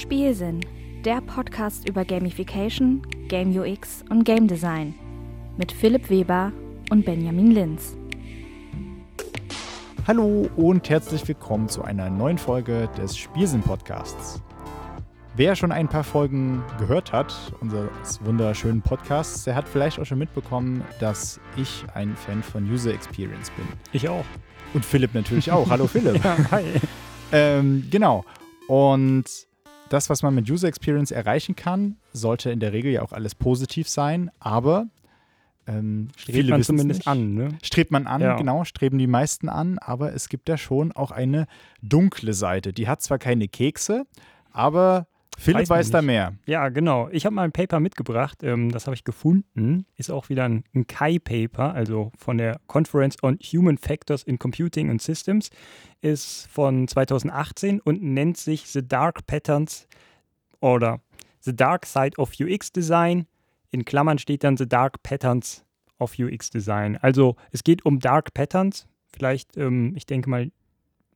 Spielsinn, der Podcast über Gamification, Game UX und Game Design mit Philipp Weber und Benjamin Linz. Hallo und herzlich willkommen zu einer neuen Folge des Spielsinn Podcasts. Wer schon ein paar Folgen gehört hat, unseres wunderschönen Podcasts, der hat vielleicht auch schon mitbekommen, dass ich ein Fan von User Experience bin. Ich auch. Und Philipp natürlich auch. Hallo Philipp. Ja, hi. Ähm, genau. Und das, was man mit User Experience erreichen kann, sollte in der Regel ja auch alles positiv sein, aber ähm, Strebt viele man zumindest nicht. an, ne? Strebt man an, Ja. genau, streben die meisten an, aber es gibt ja schon auch eine dunkle Seite. Die hat zwar keine Kekse, aber Philipp Weiß weiß da mehr. Ja, genau. Ich habe mal ein Paper mitgebracht, ähm, das habe ich gefunden. Ist auch wieder ein, ein CHI-Paper, also von der Conference on Human Factors in Computing and Systems. Ist von 2018 und nennt sich The Dark Patterns oder The Dark Side of UX Design. In Klammern steht dann The Dark Patterns of UX Design. Also es geht um Dark Patterns. Vielleicht, ähm, ich denke mal,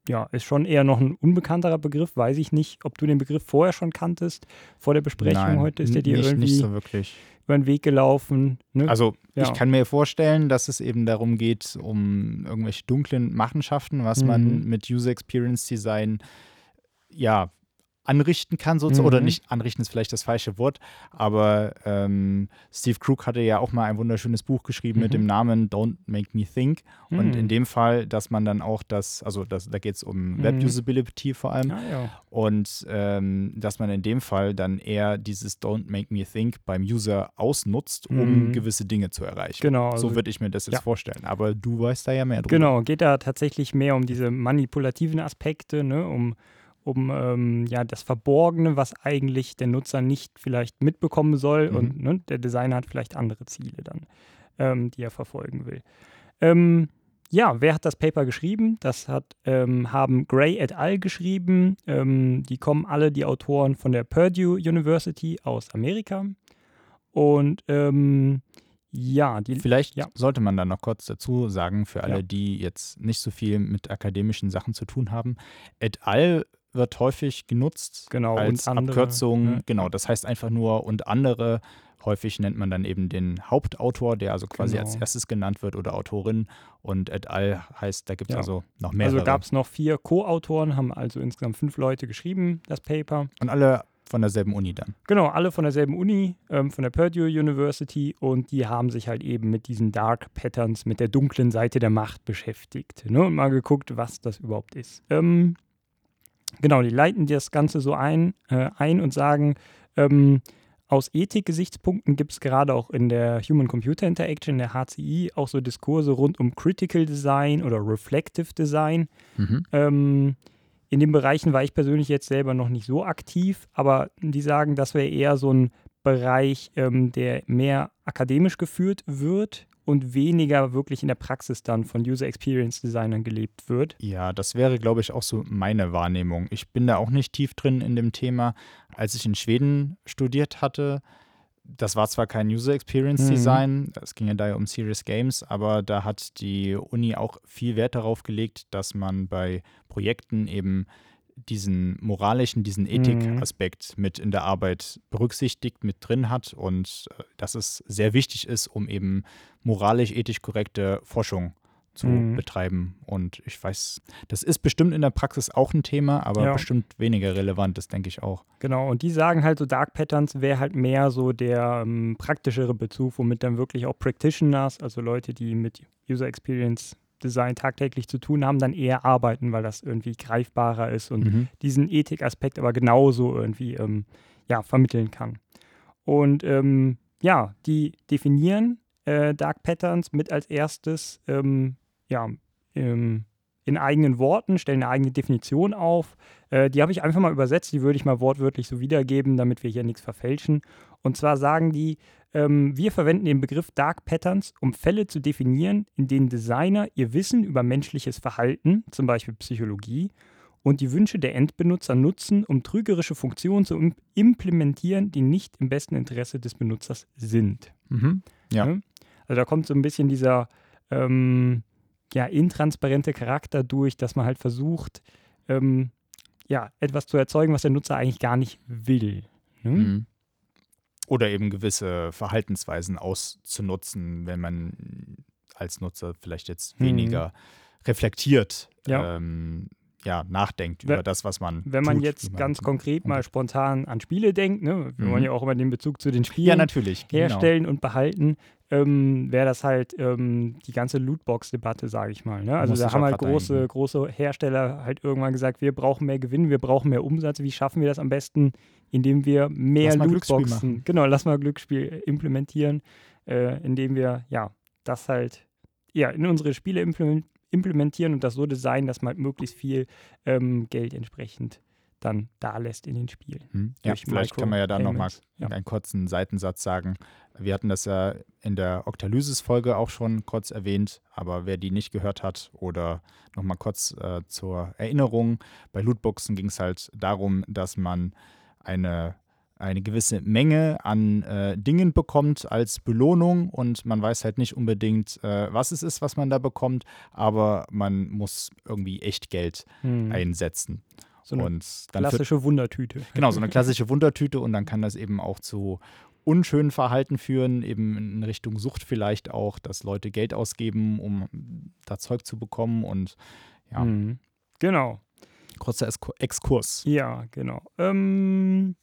ja, ist schon eher noch ein unbekannterer Begriff. Weiß ich nicht, ob du den Begriff vorher schon kanntest, vor der Besprechung Nein, heute. Ist der dir nicht, irgendwie nicht so wirklich. über den Weg gelaufen? Ne? Also Ja. ich kann mir vorstellen, dass es eben darum geht, um irgendwelche dunklen Machenschaften, was man Mhm. mit User Experience Design ja anrichten kann, sozusagen. Oder Mhm. nicht anrichten ist vielleicht das falsche Wort, aber ähm, Steve Krug hatte ja auch mal ein wunderschönes Buch geschrieben mit Mhm. dem Namen Don't Make Me Think. Und Mhm. in dem Fall, dass man dann auch das, also das, da geht es um Mhm. Web-Usability vor allem. Ah, ja. Und ähm, dass man in dem Fall dann eher dieses Don't Make Me Think beim User ausnutzt, um Mhm. gewisse Dinge zu erreichen. Genau, so also- würde ich mir das jetzt ja. vorstellen. Aber du weißt da ja mehr drüber. Genau, geht da tatsächlich mehr um diese manipulativen Aspekte, ne? um, um ähm, ja, das Verborgene, was eigentlich der Nutzer nicht vielleicht mitbekommen soll Mhm. und ne, der Designer hat vielleicht andere Ziele dann, ähm, die er verfolgen will. Ähm, ja, wer hat das Paper geschrieben? Das hat, ähm, haben Gray et al. geschrieben. Ähm, die kommen alle, die Autoren, von der Purdue University aus Amerika. Und ähm, ja, die Vielleicht Ja. sollte man dann noch kurz dazu sagen, für alle, Ja. die jetzt nicht so viel mit akademischen Sachen zu tun haben, et al. Wird häufig genutzt Genau, als andere, Abkürzung. ne? Genau, das heißt einfach nur und andere. Häufig nennt man dann eben den Hauptautor, der also quasi als Genau. erstes genannt wird oder Autorin. Und et al. heißt, da gibt es Ja. also noch mehrere. Also gab es noch vier Co-Autoren, haben also insgesamt fünf Leute geschrieben, das Paper. und alle von derselben Uni dann. Genau, alle von derselben Uni, ähm, von der Purdue University und die haben sich halt eben mit diesen Dark Patterns, mit der dunklen Seite der Macht beschäftigt ne, und mal geguckt, was das überhaupt ist. Ähm, genau, die leiten das Ganze so ein, äh, ein und sagen, ähm, aus Ethik-Gesichtspunkten gibt es gerade auch in der Human-Computer Interaction, der HCI, auch so Diskurse rund um Critical Design oder Reflective Design. Ähm, in den Bereichen war ich persönlich jetzt selber noch nicht so aktiv, aber die sagen, das wäre eher so ein Bereich, ähm, der mehr akademisch geführt wird und weniger wirklich in der Praxis dann von User Experience Designern gelebt wird. Ja, das wäre, glaube ich, auch so meine Wahrnehmung. Ich bin da auch nicht tief drin in dem Thema. Als ich in Schweden studiert hatte, das war zwar kein User Experience Mhm. Design, es ging ja da ja um Serious Games, aber da hat die Uni auch viel Wert darauf gelegt, dass man bei Projekten eben diesen moralischen, diesen Ethikaspekt mit in der Arbeit berücksichtigt, mit drin hat und äh, dass es sehr wichtig ist, um eben moralisch, ethisch korrekte Forschung zu Mhm. betreiben. Und ich weiß, das ist bestimmt in der Praxis auch ein Thema, aber Ja. bestimmt weniger relevant, das denke ich auch. Genau, und die sagen halt so, Dark Patterns wäre halt mehr so der ähm, praktischere Bezug, womit dann wirklich auch Practitioners, also Leute, die mit User Experience Design tagtäglich zu tun haben, dann eher arbeiten, weil das irgendwie greifbarer ist und Mhm. diesen Ethikaspekt aber genauso irgendwie ähm, ja, vermitteln kann. Und ähm, ja, die definieren äh, Dark Patterns mit als erstes ähm, ja, ähm, in eigenen Worten, stellen eine eigene Definition auf. Äh, die habe ich einfach mal übersetzt, die würde ich mal wortwörtlich so wiedergeben, damit wir hier nichts verfälschen. Und zwar sagen die, ähm, wir verwenden den Begriff Dark Patterns, um Fälle zu definieren, in denen Designer ihr Wissen über menschliches Verhalten, zum Beispiel Psychologie, und die Wünsche der Endbenutzer nutzen, um trügerische Funktionen zu im- implementieren, die nicht im besten Interesse des Benutzers sind. Mhm. Ja. Ne? Also da kommt so ein bisschen dieser ähm, ja, intransparente Charakter durch, dass man halt versucht, ähm, ja, etwas zu erzeugen, was der Nutzer eigentlich gar nicht will. Ne? Mhm. Oder eben gewisse Verhaltensweisen auszunutzen, wenn man als Nutzer vielleicht jetzt Mhm. weniger reflektiert Ja. ähm, ja, nachdenkt über das, was man Wenn man tut, jetzt man- ganz konkret mal spontan an Spiele denkt, ne? wir Mhm. wollen ja auch immer den Bezug zu den Spielen Ja, natürlich. genau. herstellen und behalten, ähm, wäre das halt ähm, die ganze Lootbox-Debatte, sage ich mal. Ne? Also da haben halt große, große Hersteller halt irgendwann gesagt, wir brauchen mehr Gewinn, wir brauchen mehr Umsatz. Wie schaffen wir das am besten? Indem wir mehr Lootboxen, genau, lass mal Glücksspiel implementieren, äh, indem wir ja das halt ja, in unsere Spiele implement implementieren und das so designen, dass man halt möglichst viel ähm, Geld entsprechend dann da lässt in den Spielen. Hm. Ja, vielleicht kann man ja da nochmal. Ja. einen kurzen Seitensatz sagen. Wir hatten das ja in der Octalysis-Folge auch schon kurz erwähnt, aber wer die nicht gehört hat oder nochmal kurz äh, zur Erinnerung, bei Lootboxen ging es halt darum, dass man eine, eine gewisse Menge an äh, Dingen bekommt als Belohnung und man weiß halt nicht unbedingt, äh, was es ist, was man da bekommt, aber man muss irgendwie echt Geld Hm. einsetzen. So eine klassische Wundertüte. Genau, so eine klassische Wundertüte und dann kann das eben auch zu unschönen Verhalten führen, eben in Richtung Sucht vielleicht auch, dass Leute Geld ausgeben, um da Zeug zu bekommen und ja, Mhm. Genau. kurzer Exkurs. Ja, genau. Ähm,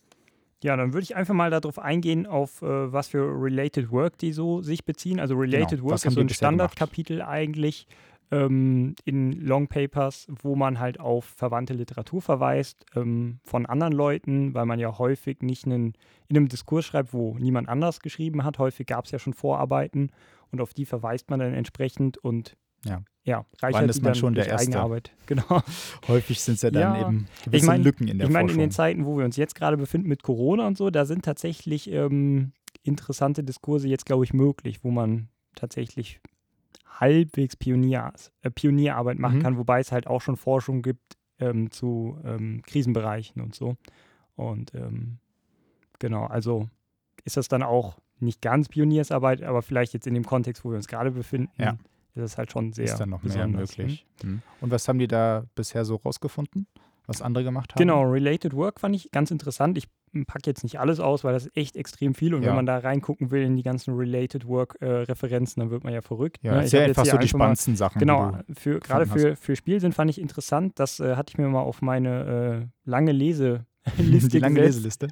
ja, dann würde ich einfach mal darauf eingehen, auf äh, was für Related Work die so sich beziehen. Also Related Genau, Work ist so ein? Standardkapitel eigentlich ähm, in Long Papers, wo man halt auf verwandte Literatur verweist ähm, von anderen Leuten, weil man ja häufig nicht einen, in einem Diskurs schreibt, wo niemand anders geschrieben hat. Häufig gab es ja schon Vorarbeiten und auf die verweist man dann entsprechend und Ja. ja reichert ist man schon der Erste? Arbeit. Genau. Häufig sind es ja dann Ja, eben gewisse mein- Lücken in der Ich meine, in den Zeiten, wo wir uns jetzt gerade befinden mit Corona und so, da sind tatsächlich ähm, interessante Diskurse jetzt, glaube ich, möglich, wo man tatsächlich halbwegs Pionier, äh, Pionierarbeit machen Mhm. kann, wobei es halt auch schon Forschung gibt ähm, zu ähm, Krisenbereichen und so. Und ähm, genau, also ist das dann auch nicht ganz Pioniersarbeit, aber vielleicht jetzt in dem Kontext, wo wir uns gerade befinden, Ja. Ist es halt schon sehr ist dann noch mehr ne? möglich. Hm. Und was haben die da bisher so rausgefunden, was andere gemacht haben? Genau, Related Work fand ich ganz interessant. Ich packe jetzt nicht alles aus, weil das ist echt extrem viel. Und Ja. wenn man da reingucken will in die ganzen Related Work-Referenzen, dann wird man ja verrückt. Ja, ne? hab jetzt einfach so die einfach mal- spannendsten Sachen. Genau, für, gerade für, für Spielsinn fand ich interessant. Das äh, hatte ich mir mal auf meine äh, lange Leseliste die lange gesetzt. Leseliste.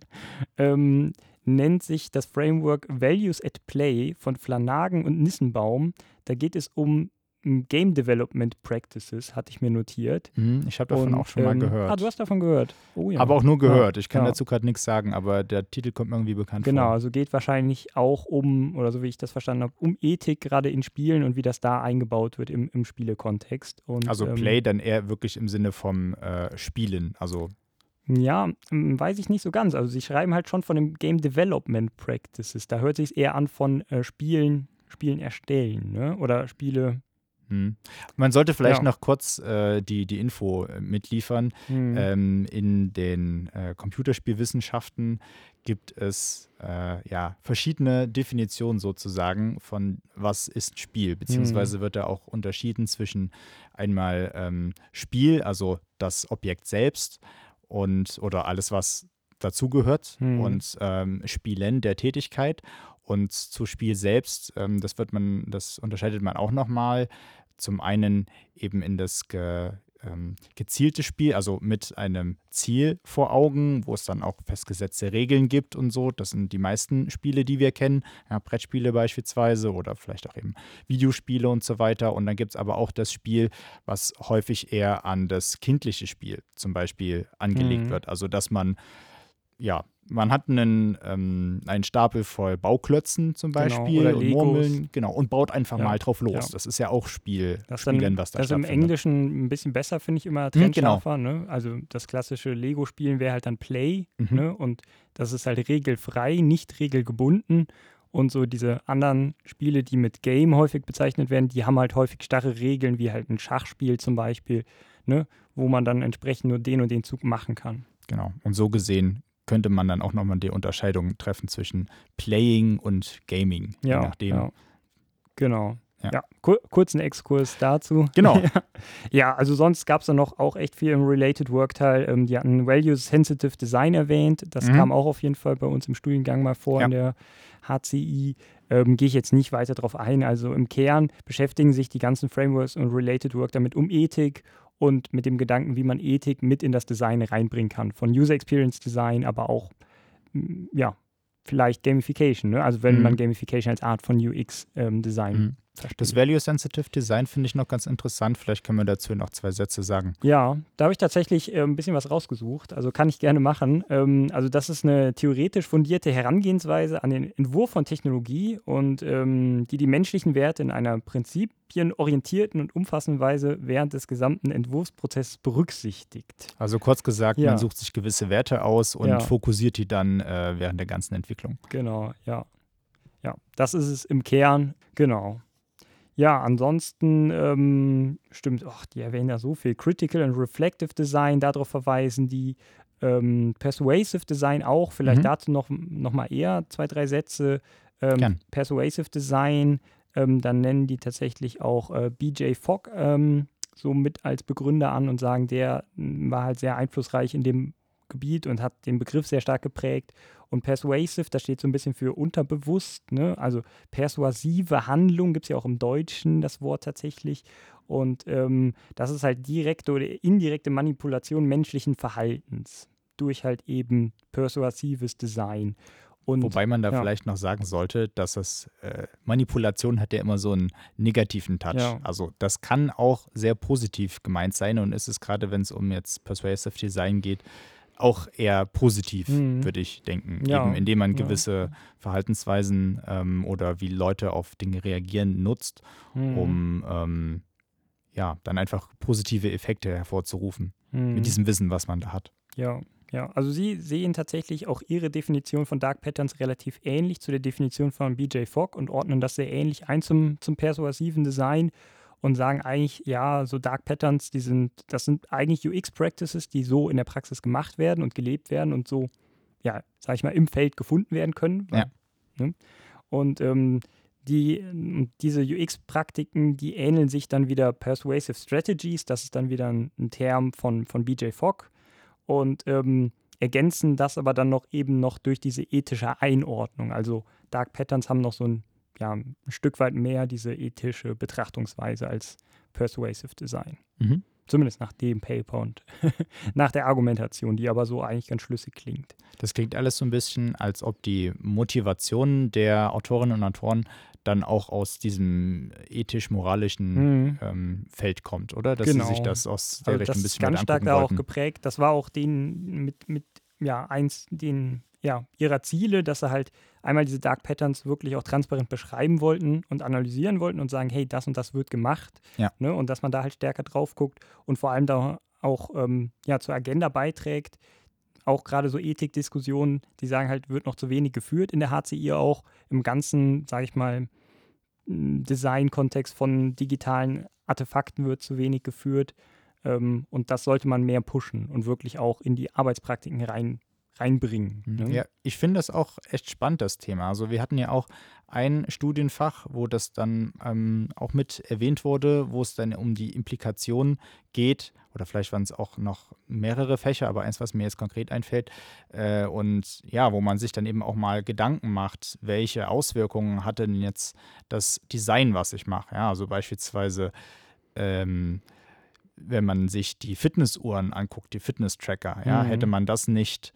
Ähm, nennt sich das Framework Values at Play von Flanagan und Nissenbaum. Da geht es um m, Game Development Practices, hatte ich mir notiert. Hm, ich habe davon Und, auch schon mal ähm, gehört. Ah, du hast davon gehört. Oh ja. Aber auch nur gehört. Ich kann ja. dazu gerade nichts sagen, aber der Titel kommt mir irgendwie bekannt Genau, vor. also geht wahrscheinlich auch um, oder so wie ich das verstanden habe, um Ethik gerade in Spielen und wie das da eingebaut wird im, im Spielekontext. Und, Also ähm, Play dann eher wirklich im Sinne vom äh, Spielen. Also Ja, m, weiß ich nicht so ganz. Also sie schreiben halt schon von dem Game Development Practices. Da hört sich eher an von äh, Spielen, Spielen erstellen, ne? Oder Spiele. hm. man sollte vielleicht Ja. noch kurz äh, die, die Info äh, mitliefern. hm, Ähm, in den äh, Computerspielwissenschaften gibt es äh, ja, verschiedene Definitionen sozusagen von was ist Spiel, beziehungsweise wird da auch unterschieden zwischen einmal ähm, Spiel, also das Objekt selbst und oder alles, was dazugehört Mhm. und ähm, Spielen der Tätigkeit und zu Spiel selbst, ähm, das wird man, das unterscheidet man auch nochmal. Zum einen eben in das ge, ähm, gezielte Spiel, also mit einem Ziel vor Augen, wo es dann auch festgesetzte Regeln gibt und so. Das sind die meisten Spiele, die wir kennen. Ja, Brettspiele beispielsweise oder vielleicht auch eben Videospiele und so weiter. Und dann gibt es aber auch das Spiel, was häufig eher an das kindliche Spiel zum Beispiel angelegt Mhm. wird. Also dass man ja, man hat einen, ähm, einen Stapel voll Bauklötzen zum Genau, Beispiel oder und. Murmeln, genau, und baut einfach Ja, mal drauf los. ja. Das ist ja auch Spiel, das Spielen, dann, was da das ist im stattfindet. Englischen ein bisschen besser, finde ich immer Mhm, genau. trennscharfer. Ne? Also das klassische Lego-Spielen wäre halt dann Play. Mhm. Ne? Und das ist halt regelfrei, nicht regelgebunden. Und so diese anderen Spiele, die mit Game häufig bezeichnet werden, die haben halt häufig starre Regeln, wie halt ein Schachspiel zum Beispiel, ne? wo man dann entsprechend nur den und den Zug machen kann. Genau. Und so gesehen könnte man dann auch nochmal die Unterscheidung treffen zwischen Playing und Gaming. je nachdem. ja. Genau. Ja, ja kur kurzen Exkurs dazu. Genau. ja, also sonst gab es da noch auch echt viel im Related Work-Teil. Ähm, die hatten Value-Sensitive Design erwähnt. Das mhm. kam auch auf jeden Fall bei uns im Studiengang mal vor ja. in der HCI. Ähm, Gehe ich jetzt nicht weiter darauf ein. Also im Kern beschäftigen sich die ganzen Frameworks und Related Work damit um Ethik und mit dem Gedanken, wie man Ethik mit in das Design reinbringen kann. Von User Experience Design, aber auch ja, vielleicht Gamification. Ne? Also wenn mhm. man Gamification als Art von UX-Design ähm, mhm. Das Value-Sensitive Design finde ich noch ganz interessant. Vielleicht können wir dazu noch zwei Sätze sagen. Ja, da habe ich tatsächlich äh, ein bisschen was rausgesucht. Also kann ich gerne machen. Ähm, also das ist eine theoretisch fundierte Herangehensweise an den Entwurf von Technologie und ähm, die die menschlichen Werte in einer prinzipienorientierten und umfassenden Weise während des gesamten Entwurfsprozesses berücksichtigt. Also kurz gesagt, ja. man sucht sich gewisse Werte aus und ja. fokussiert die dann äh, während der ganzen Entwicklung. Genau, ja. Ja, das ist es im Kern, genau. Ja, ansonsten ähm, stimmt, ach, die erwähnen ja so viel. Critical and Reflective Design, darauf verweisen die. Ähm, Persuasive Design auch, vielleicht mhm. dazu noch, noch mal eher zwei, drei Sätze. Ähm, Persuasive Design, ähm, dann nennen die tatsächlich auch äh, BJ Fogg ähm, so mit als Begründer an und sagen, der war halt sehr einflussreich in dem Gebiet und hat den Begriff sehr stark geprägt. Und persuasive, das steht so ein bisschen für unterbewusst, ne? also persuasive Handlung, gibt es ja auch im Deutschen das Wort tatsächlich. Und ähm, das ist halt direkte oder indirekte Manipulation menschlichen Verhaltens durch halt eben persuasives Design. Und, Wobei man da ja. vielleicht noch sagen sollte, dass das äh, Manipulation hat ja immer so einen negativen Touch. Ja. Also das kann auch sehr positiv gemeint sein und ist es gerade, wenn es um jetzt Persuasive Design geht, auch eher positiv, mhm. würde ich denken. Ja. Eben indem man gewisse ja. Verhaltensweisen ähm, oder wie Leute auf Dinge reagieren nutzt, mhm. um ähm, ja, dann einfach positive Effekte hervorzurufen mhm. mit diesem Wissen, was man da hat. Ja, ja. Also Sie sehen tatsächlich auch Ihre Definition von Dark Patterns relativ ähnlich zu der Definition von BJ Fogg und ordnen das sehr ähnlich ein zum, zum persuasiven Design und sagen eigentlich, ja, so Dark Patterns, die sind, das sind eigentlich UX-Practices, die so in der Praxis gemacht werden und gelebt werden und so, ja, sag ich mal, im Feld gefunden werden können. Ja. Ne? Und ähm, die, diese UX-Praktiken, die ähneln sich dann wieder Persuasive Strategies, das ist dann wieder ein, ein Term von, von BJ Fogg und ähm, ergänzen das aber dann noch eben noch durch diese ethische Einordnung. Also Dark Patterns haben noch so ein ja, ein Stück weit mehr diese ethische Betrachtungsweise als Persuasive Design. Mhm. Zumindest nach dem Paper und nach der Argumentation, die aber so eigentlich ganz schlüssig klingt. Das klingt alles so ein bisschen, als ob die Motivation der Autorinnen und Autoren dann auch aus diesem ethisch-moralischen mhm. ähm, Feld kommt, oder? Dass genau. sie sich das aus der also Richtung ein bisschen ganz stark da auch geprägt. Das war auch den mit, mit ja, eins, den ja, ihrer Ziele, dass sie halt einmal diese Dark Patterns wirklich auch transparent beschreiben wollten und analysieren wollten und sagen, hey, das und das wird gemacht. Ja. Ne, und dass man da halt stärker drauf guckt und vor allem da auch ähm, ja, zur Agenda beiträgt. Auch gerade so Ethikdiskussionen, die sagen halt, wird noch zu wenig geführt in der HCI auch. Im ganzen, sage ich mal, Design-Kontext von digitalen Artefakten wird zu wenig geführt. Ähm, und das sollte man mehr pushen und wirklich auch in die Arbeitspraktiken rein reinbringen. Ne? Ja, ich finde das auch echt spannend, das Thema. Also wir hatten ja auch ein Studienfach, wo das dann ähm, auch mit erwähnt wurde, wo es dann um die Implikationen geht, oder vielleicht waren es auch noch mehrere Fächer, aber eins, was mir jetzt konkret einfällt. Äh, und ja, wo man sich dann eben auch mal Gedanken macht, welche Auswirkungen hat denn jetzt das Design, was ich mache. Ja, also beispielsweise ähm, wenn man sich die Fitnessuhren anguckt, die Fitness-Tracker, ja, mhm. hätte man das nicht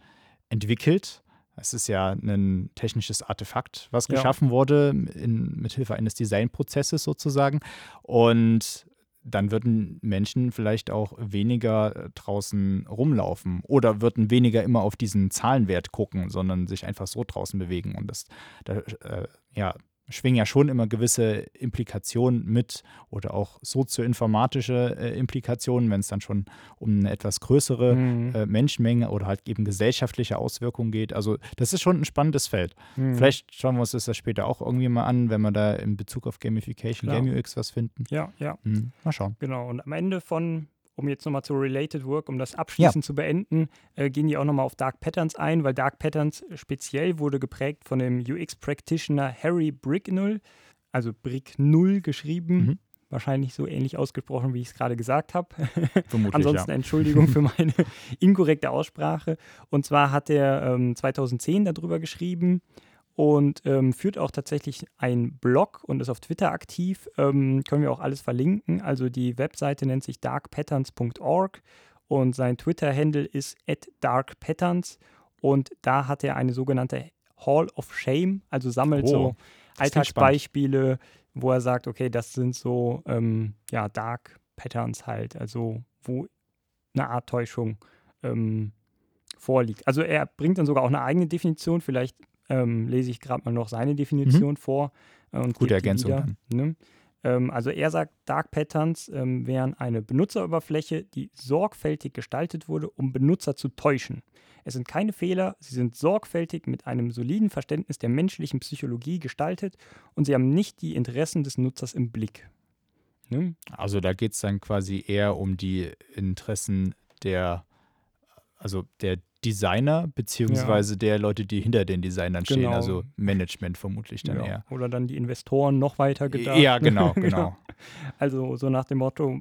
entwickelt. Es ist ja ein technisches Artefakt, was ja. geschaffen wurde, in, mithilfe eines Designprozesses sozusagen. Und dann würden Menschen vielleicht auch weniger draußen rumlaufen oder würden weniger immer auf diesen Zahlenwert gucken, sondern sich einfach so draußen bewegen. Und das, da, äh, ja, schwingen ja schon immer gewisse Implikationen mit oder auch sozioinformatische äh, Implikationen, wenn es dann schon um eine etwas größere mhm. äh, Menschenmenge oder halt eben gesellschaftliche Auswirkungen geht. Also das ist schon ein spannendes Feld. Mhm. Vielleicht schauen wir uns das später auch irgendwie mal an, wenn wir da in Bezug auf Gamification, Klar. Game UX was finden. Ja, ja. Mhm. Mal schauen. Genau. Und am Ende von um jetzt nochmal zu Related Work, um das abschließend ja. zu beenden, äh, gehen die auch nochmal auf Dark Patterns ein, weil Dark Patterns speziell wurde geprägt von dem UX-Practitioner Harry Bricknell. also Brick 0 geschrieben. Mhm. Wahrscheinlich so ähnlich ausgesprochen, wie ich es gerade gesagt habe. Vermutlich, Ansonsten ja. Entschuldigung für meine inkorrekte Aussprache. Und zwar hat er ähm, 2010 darüber geschrieben und ähm, führt auch tatsächlich einen Blog und ist auf Twitter aktiv. Ähm, können wir auch alles verlinken. Also die Webseite nennt sich darkpatterns.org und sein Twitter-Handle ist darkpatterns und da hat er eine sogenannte Hall of Shame, also sammelt Oh, so. Alltagsbeispiele, wo er sagt, okay, das sind so ähm, ja, Dark Patterns halt, also wo eine Art Täuschung ähm, vorliegt. Also er bringt dann sogar auch eine eigene Definition, vielleicht ähm, lese ich gerade mal noch seine Definition vor. äh, Und Mhm. Gute Ergänzung wieder, ne? ähm, also er sagt, Dark Patterns ähm, wären eine Benutzeroberfläche, die sorgfältig gestaltet wurde, um Benutzer zu täuschen. Es sind keine Fehler, sie sind sorgfältig mit einem soliden Verständnis der menschlichen Psychologie gestaltet und sie haben nicht die Interessen des Nutzers im Blick. Ne? Also da geht es dann quasi eher um die Interessen der, also der Designer, beziehungsweise der Leute, die hinter den Designern stehen, Genau. also Management vermutlich dann Ja. eher. Oder dann die Investoren noch weiter gedacht. Ja, genau, genau. Also so nach dem Motto,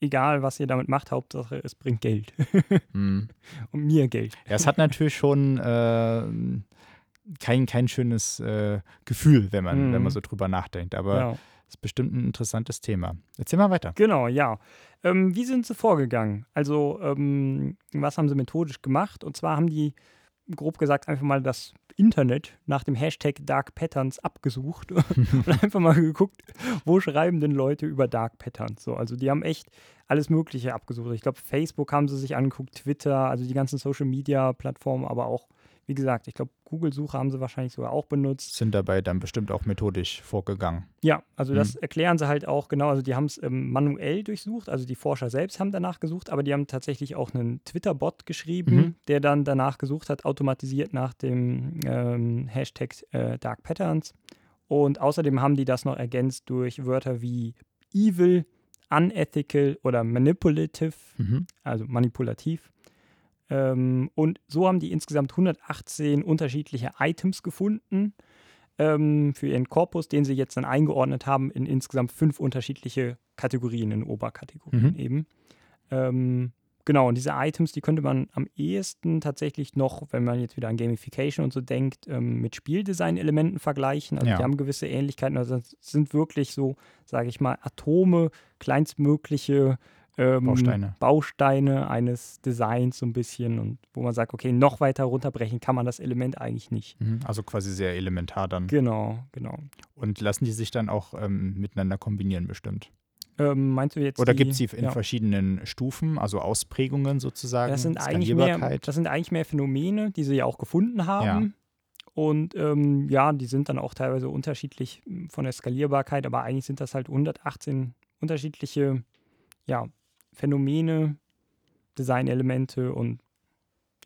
egal was ihr damit macht, Hauptsache es bringt Geld. Hm. Und mir Geld. Ja, es hat natürlich schon äh, kein, kein schönes äh, Gefühl, wenn man, Mhm. wenn man so drüber nachdenkt. Aber Ja. ist bestimmt ein interessantes Thema. Erzähl mal weiter. Genau, ja. Ähm, wie sind sie vorgegangen? Also, ähm, was haben sie methodisch gemacht? Und zwar haben die, grob gesagt, einfach mal das Internet nach dem Hashtag Dark Patterns abgesucht und einfach mal geguckt, wo schreiben denn Leute über Dark Patterns? So, also die haben echt alles Mögliche abgesucht. Ich glaube, Facebook haben sie sich angeguckt, Twitter, also die ganzen Social Media Plattformen, aber auch, wie gesagt, ich glaube, Google-Suche haben sie wahrscheinlich sogar auch benutzt. Sind dabei dann bestimmt auch methodisch vorgegangen. Ja, also das Mhm. erklären sie halt auch genau. Also die haben es ähm, manuell durchsucht, also die Forscher selbst haben danach gesucht, aber die haben tatsächlich auch einen Twitter-Bot geschrieben, Mhm. der dann danach gesucht hat, automatisiert nach dem ähm, Hashtag äh, Dark Patterns. Und außerdem haben die das noch ergänzt durch Wörter wie evil, unethical oder manipulative, Mhm. also manipulativ. Ähm, und so haben die insgesamt 118 unterschiedliche Items gefunden ähm, für ihren Korpus, den sie jetzt dann eingeordnet haben in insgesamt fünf unterschiedliche Kategorien, in Oberkategorien Mhm. eben. Ähm, genau, und diese Items, die könnte man am ehesten tatsächlich noch, wenn man jetzt wieder an Gamification und so denkt, ähm, mit Spieldesign-Elementen vergleichen. Also Ja. die haben gewisse Ähnlichkeiten. Also das sind wirklich so, sage ich mal, Atome, kleinstmögliche ähm, Bausteine. Bausteine eines Designs so ein bisschen und wo man sagt, okay, noch weiter runterbrechen kann man das Element eigentlich nicht. Mhm. Also quasi sehr elementar dann. Genau, genau. Und lassen die sich dann auch ähm, miteinander kombinieren bestimmt? Ähm, meinst du jetzt Oder gibt es sie in ja. verschiedenen Stufen, also Ausprägungen sozusagen? das sind, eigentlich mehr, das sind eigentlich mehr Phänomene, die sie ja auch gefunden haben. Und ähm, ja, die sind dann auch teilweise unterschiedlich m, von der Skalierbarkeit, aber eigentlich sind das halt 118 unterschiedliche ja, Phänomene, Designelemente und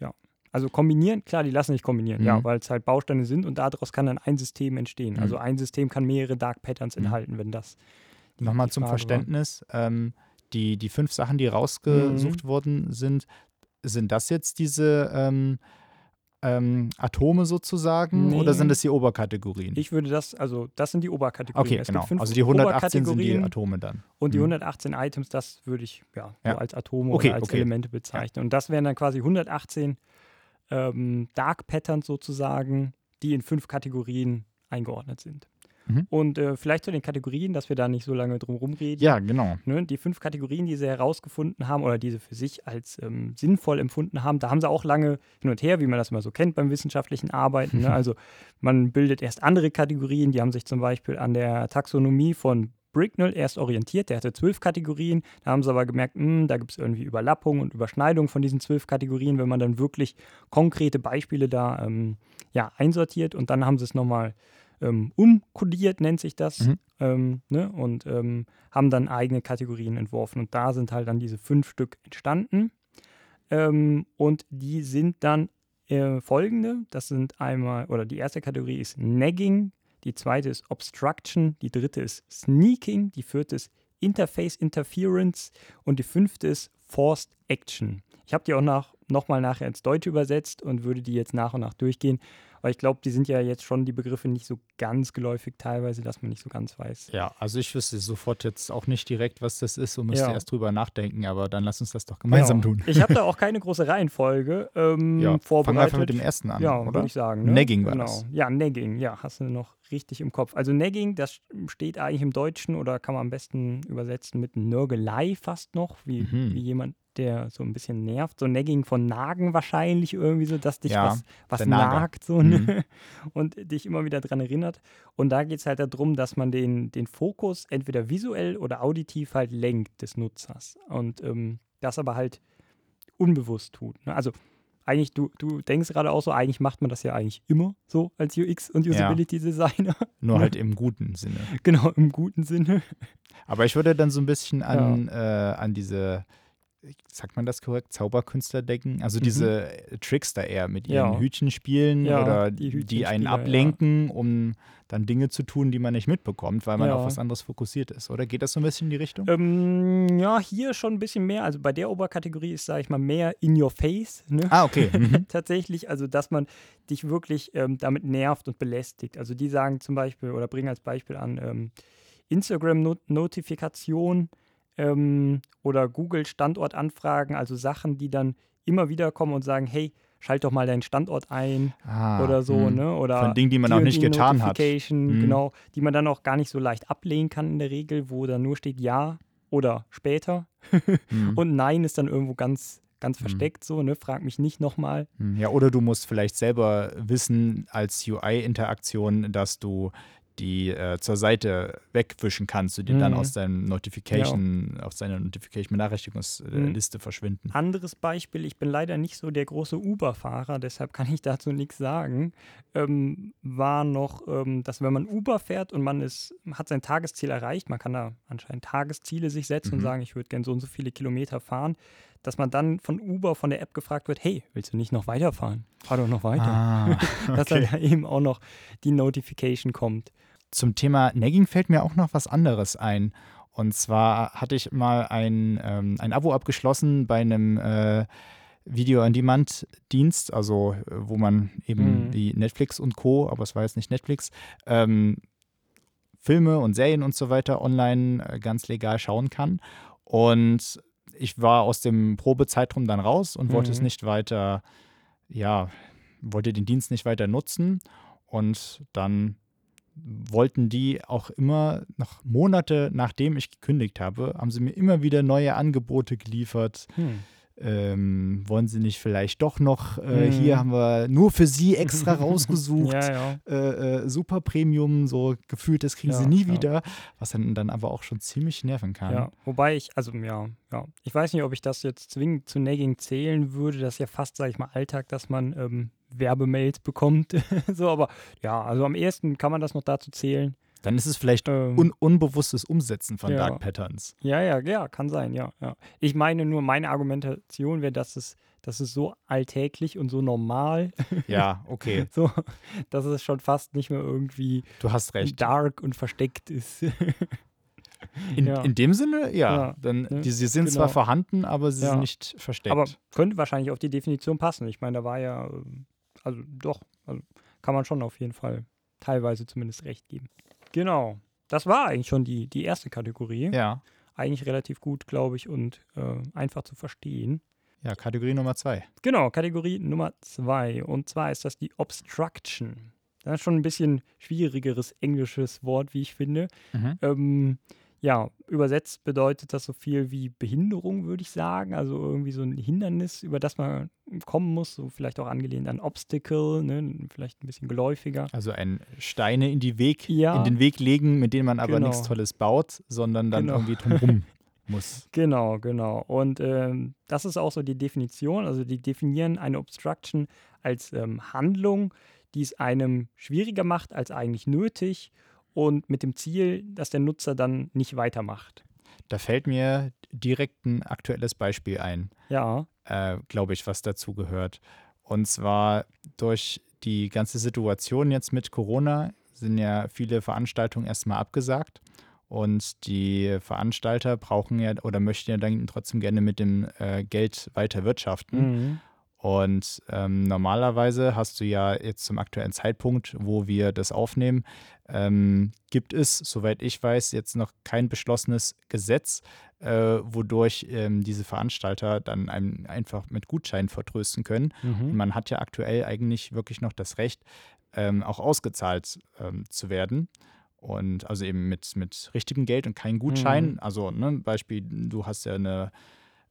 ja. Also kombinieren, klar, die lassen sich kombinieren, ja, Mhm. weil es halt Bausteine sind und daraus kann dann ein System entstehen. Mhm. Also ein System kann mehrere Dark Patterns Mhm. enthalten, wenn das. Nochmal zum Frage. Verständnis. Ähm, die, die fünf Sachen, die rausgesucht Mhm. worden sind, sind das jetzt diese ähm, ähm, Atome sozusagen oder Nee. sind das die Oberkategorien? Ich würde das, also das sind die Oberkategorien. okay, Es genau. Also die 118 sind die Atome dann. Und die Mhm. 118 Items, das würde ich ja, so Ja. als Atome Okay, oder als okay. Elemente bezeichnen. Und das wären dann quasi 118 ähm, Dark Patterns sozusagen, die in fünf Kategorien eingeordnet sind. Mhm. Und äh, vielleicht zu den Kategorien, dass wir da nicht so lange drum rumreden. Ja, genau. Ne, die fünf Kategorien, die sie herausgefunden haben oder die sie für sich als ähm, sinnvoll empfunden haben, da haben sie auch lange hin und her, wie man das immer so kennt beim wissenschaftlichen Arbeiten. Ne? Also man bildet erst andere Kategorien, die haben sich zum Beispiel an der Taxonomie von Bricknell erst orientiert, der hatte zwölf Kategorien, da haben sie aber gemerkt, hm, da gibt es irgendwie Überlappung und Überschneidung von diesen zwölf Kategorien, wenn man dann wirklich konkrete Beispiele da ähm, ja, einsortiert und dann haben sie es nochmal ähm, umkodiert, nennt sich das, Mhm. ähm, ne? und ähm, haben dann eigene Kategorien entworfen. Und da sind halt dann diese fünf Stück entstanden. Ähm, und die sind dann äh, folgende. Das sind einmal, oder die erste Kategorie ist Nagging, die zweite ist Obstruction, die dritte ist Sneaking, die vierte ist Interface Interference und die fünfte ist Forced Action. Ich habe die auch nach, nochmal nachher ins Deutsche übersetzt und würde die jetzt nach und nach durchgehen. Aber ich glaube, die sind ja jetzt schon die Begriffe nicht so ganz geläufig teilweise, dass man nicht so ganz weiß. Ja, also ich wüsste sofort jetzt auch nicht direkt, was das ist und müsste Ja. erst drüber nachdenken, aber dann lass uns das doch gemeinsam Genau. tun. Ich habe da auch keine große Reihenfolge ähm, Ja, fangen wir vorbereitet. einfach mit dem ersten an, ja, oder? würde ich sagen. Ne? Nagging war genau. das. Ja, Nagging, ja, hast du noch richtig im Kopf. Also Nagging, das steht eigentlich im Deutschen oder kann man am besten übersetzen mit Nörgelei fast noch, wie, Mhm. wie jemand, der so ein bisschen nervt. So Nagging von Nagen wahrscheinlich irgendwie so, dass dich Ja, was, was nagt so, ne? und dich immer wieder dran erinnert. Und da geht es halt darum, dass man den, den Fokus entweder visuell oder auditiv halt lenkt des Nutzers. Und ähm, das aber halt unbewusst tut. Ne? Also eigentlich, du, du denkst gerade auch so, eigentlich macht man das ja eigentlich immer so als UX- und Ja. Usability-Designer. Nur Ne? halt im guten Sinne. genau, im guten Sinne. Aber ich würde dann so ein bisschen an, äh, an diese, sagt man das korrekt, Zauberkünstler denken? Also Mhm. diese Trickster eher mit ihren Ja. Hütchen spielen Ja, oder die die, einen Hütchenspieler, ja. ablenken, um dann Dinge zu tun, die man nicht mitbekommt, weil man auf was anderes fokussiert ist. Oder geht das so ein bisschen in die Richtung? Ähm, ja, hier schon ein bisschen mehr. Also bei der Oberkategorie ist, sage ich mal, mehr in your face. Ne? Ah, okay. Mhm. tatsächlich, also dass man dich wirklich ähm, damit nervt und belästigt. Also die sagen zum Beispiel oder bringen als Beispiel an ähm, Instagram-Notifikation ähm, oder Google-Standortanfragen, also Sachen, die dann immer wieder kommen und sagen, hey, schalt doch mal deinen Standort ein Ah, oder so, mhm. ne? Oder Von Dingen, die man die auch nicht getan hat. Mhm. Genau, die man dann auch gar nicht so leicht ablehnen kann in der Regel, wo dann nur steht ja oder später Mhm. und nein ist dann irgendwo ganz, ganz Mhm. versteckt so, ne? Frag mich nicht nochmal. Hm, Ja, oder du musst vielleicht selber wissen als UI-Interaktion, dass du die äh, zur Seite wegwischen kannst, die dir dann Mhm. aus deinem Notification, aus deiner Notification-Benachrichtigungsliste verschwinden. Anderes Beispiel, ich bin leider nicht so der große Uber-Fahrer, deshalb kann ich dazu nichts sagen, ähm, war noch, ähm, dass wenn man Uber fährt und man ist, hat sein Tagesziel erreicht, man kann da anscheinend Tagesziele sich setzen und Mhm. sagen, ich würde gerne so und so viele Kilometer fahren, dass man dann von Uber, von der App gefragt wird, hey, willst du nicht noch weiterfahren? Fahr doch noch weiter. Ah, Dass okay. dann da eben auch noch die Notification kommt. Zum Thema Nagging fällt mir auch noch was anderes ein. Und zwar hatte ich mal ein, ähm, ein Abo abgeschlossen bei einem äh, Video-on-Demand-Dienst, also äh, wo man eben Mhm. die Netflix und Co., aber es war jetzt nicht Netflix, ähm, Filme und Serien und so weiter online äh, ganz legal schauen kann. Und ich war aus dem Probezeitraum dann raus und wollte es Mhm. nicht weiter, ja, wollte den Dienst nicht weiter nutzen. Und dann wollten die auch immer noch Monate nachdem ich gekündigt habe, haben sie mir immer wieder neue Angebote geliefert. Hm. Ähm, wollen sie nicht vielleicht doch noch, äh, Mhm. hier haben wir nur für sie extra rausgesucht, Ja, ja. äh, äh, super Premium, so gefühlt, das kriegen sie Ja, nie ja. wieder, was dann, dann aber auch schon ziemlich nerven kann. Ja, wobei ich, also ja, ja, ich weiß nicht, ob ich das jetzt zwingend zu Nagging zählen würde. Das ist ja fast, sag ich mal, Alltag, dass man ähm, Werbemails bekommt. so, aber ja, also am ehesten kann man das noch dazu zählen. Dann ist es vielleicht Ähm, un unbewusstes Umsetzen von Ja. Dark Patterns. ja, ja, ja, kann sein, ja, ja. Ich meine nur, meine Argumentation wäre, dass es, das ist so alltäglich und so normal, Ja, okay, so, dass es schon fast nicht mehr irgendwie du hast recht. dark und versteckt ist. In, ja. in dem Sinne, ja. Ja, dann, ne, die, sie sind zwar genau. vorhanden, aber sie Ja. sind nicht versteckt. Aber könnte wahrscheinlich auf die Definition passen. Ich meine, da war ja, ähm, also doch, also kann man schon auf jeden Fall teilweise zumindest recht geben. Genau. Das war eigentlich schon die, die erste Kategorie. ja. Eigentlich relativ gut, glaube ich, und äh, einfach zu verstehen. ja, Kategorie Nummer zwei. Genau, Kategorie Nummer zwei. Und zwar ist das die Obstruction. Das ist schon ein bisschen schwierigeres englisches Wort, wie ich finde. Mhm. Ähm, ja, übersetzt bedeutet das so viel wie Behinderung, würde ich sagen. Also irgendwie so ein Hindernis, über das man kommen muss, so vielleicht auch angelehnt an Obstacle, ne? vielleicht ein bisschen geläufiger. Also ein Steine in, die Weg, Ja. in den Weg legen, mit denen man aber Genau. nichts Tolles baut, sondern dann Genau. irgendwie drumherum muss. Genau, genau. Und ähm, das ist auch so die Definition. Also die definieren eine Obstruction als ähm, Handlung, die es einem schwieriger macht als eigentlich nötig und mit dem Ziel, dass der Nutzer dann nicht weitermacht. Da fällt mir direkt ein aktuelles Beispiel ein, Ja, äh, glaube ich, was dazu gehört. Und zwar durch die ganze Situation jetzt mit Corona sind ja viele Veranstaltungen erstmal abgesagt. Und die Veranstalter brauchen ja oder möchten ja dann trotzdem gerne mit dem äh, Geld weiter wirtschaften. Mhm. Und ähm, normalerweise hast du ja jetzt zum aktuellen Zeitpunkt, wo wir das aufnehmen, ähm, gibt es, soweit ich weiß, jetzt noch kein beschlossenes Gesetz, äh, wodurch ähm, diese Veranstalter dann einem einfach mit Gutscheinen vertrösten können. Und Mhm. man hat ja aktuell eigentlich wirklich noch das Recht, ähm, auch ausgezahlt ähm, zu werden. Und also eben mit, mit richtigem Geld und kein Gutschein. Mhm. Also, ne, Beispiel, du hast ja eine,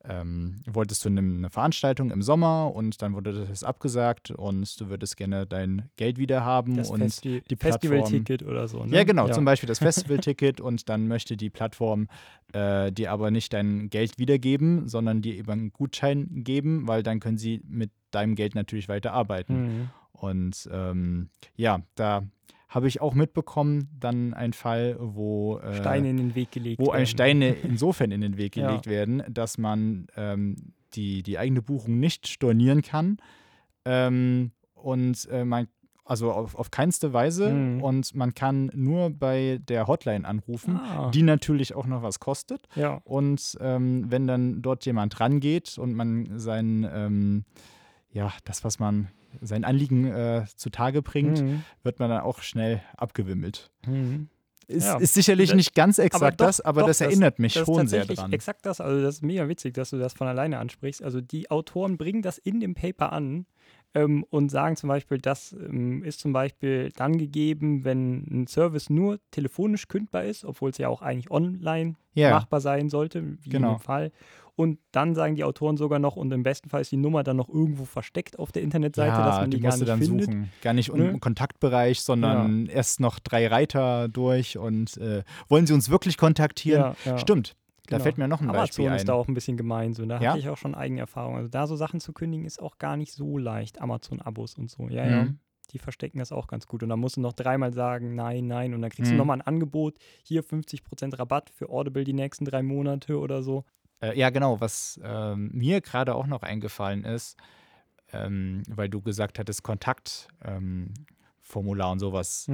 ähm, wolltest du eine, Veranstaltung im Sommer und dann wurde das abgesagt und du würdest gerne dein Geld wieder haben Das und Festi die Festival-Ticket oder so. Ne? ja, genau, zum Beispiel das Festivalticket und dann möchte die Plattform äh, dir aber nicht dein Geld wiedergeben, sondern dir eben einen Gutschein geben, weil dann können sie mit deinem Geld natürlich weiter arbeiten. Mhm. Und ähm, ja, da habe ich auch mitbekommen, dann ein Fall, wo, äh, Steine in den Weg gelegt wo werden. Steine insofern in den Weg Ja. gelegt werden, dass man ähm, die, die eigene Buchung nicht stornieren kann. Ähm, und äh, man, also auf, auf keinste Weise. Mhm. Und man kann nur bei der Hotline anrufen, Ah, die natürlich auch noch was kostet. ja. Und ähm, wenn dann dort jemand rangeht und man sein, ähm, ja, das, was man, sein Anliegen äh, zutage bringt, Mhm. wird man dann auch schnell abgewimmelt. Mhm. Ist, Ja. ist sicherlich Das- nicht ganz exakt doch, das, aber doch, das das- erinnert mich Das ist schon sehr dran. exakt das. Also das ist mega witzig, dass du das von alleine ansprichst. Also die Autoren bringen das in dem Paper an ähm, und sagen zum Beispiel, das ähm, ist zum Beispiel dann gegeben, wenn ein Service nur telefonisch kündbar ist, obwohl es ja auch eigentlich online Ja. machbar sein sollte, wie Genau. in dem Fall. Und dann sagen die Autoren sogar noch, und im besten Fall ist die Nummer dann noch irgendwo versteckt auf der Internetseite, ja, dass man die, die gar nicht dann findet. suchen. Gar nicht Ne? im Kontaktbereich, sondern erst noch drei Reiter durch und äh, wollen sie uns wirklich kontaktieren? Ja, ja. Stimmt. Da Genau. fällt mir noch ein Beispiel Amazon ein. ist da auch ein bisschen gemein. So. Da Ja? hatte ich auch schon eigene Erfahrungen. Also da so Sachen zu kündigen, ist auch gar nicht so leicht. Amazon-Abos und so. Ja, ja. Mhm. Die verstecken das auch ganz gut. Und dann musst du noch dreimal sagen, nein, nein. Und dann kriegst Mhm. du nochmal ein Angebot. Hier 50% Rabatt für Audible die nächsten drei Monate oder so. Äh, ja, genau. Was ähm, mir gerade auch noch eingefallen ist, ähm, weil du gesagt hattest, Kontaktformular ähm, und sowas,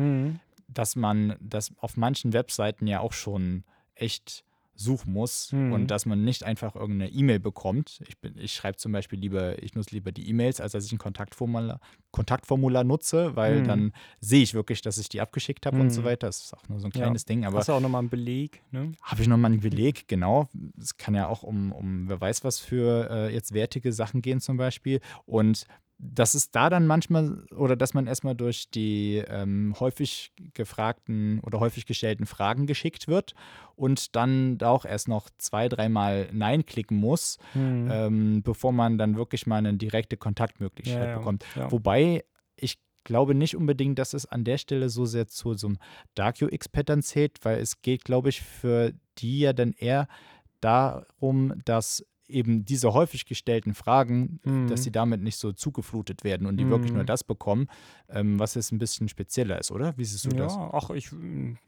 dass man das auf manchen Webseiten ja auch schon echt suchen muss Mhm. und dass man nicht einfach irgendeine E-Mail bekommt. Ich, bin- ich schreibe zum Beispiel lieber, ich nutze lieber die E-Mails, als dass ich ein Kontaktformular, Kontaktformular nutze, weil Mhm. dann sehe ich wirklich, dass ich die abgeschickt habe und so Mhm. weiter. Das ist auch nur so ein Ja. kleines Ding, aber Hast du auch nochmal einen Beleg, ne? habe ich nochmal einen Beleg, genau. Es kann ja auch um, um wer weiß was für äh, jetzt wertige Sachen gehen zum Beispiel. Und dass es da dann manchmal oder dass man erstmal durch die ähm, häufig gefragten oder häufig gestellten Fragen geschickt wird und dann da auch erst noch zwei, dreimal Nein klicken muss, Mhm. ähm, bevor man dann wirklich mal eine direkte Kontaktmöglichkeit ja, bekommt. ja. Wobei ich glaube nicht unbedingt, dass es an der Stelle so sehr zu so einem Dark UX-Pattern zählt, weil es geht, glaube ich, für die ja dann eher darum, dass eben diese häufig gestellten Fragen, Mhm. dass sie damit nicht so zugeflutet werden und die wirklich nur Mhm. das bekommen, ähm, was jetzt ein bisschen spezieller ist, oder? Wie siehst du ja, das? ach, ich,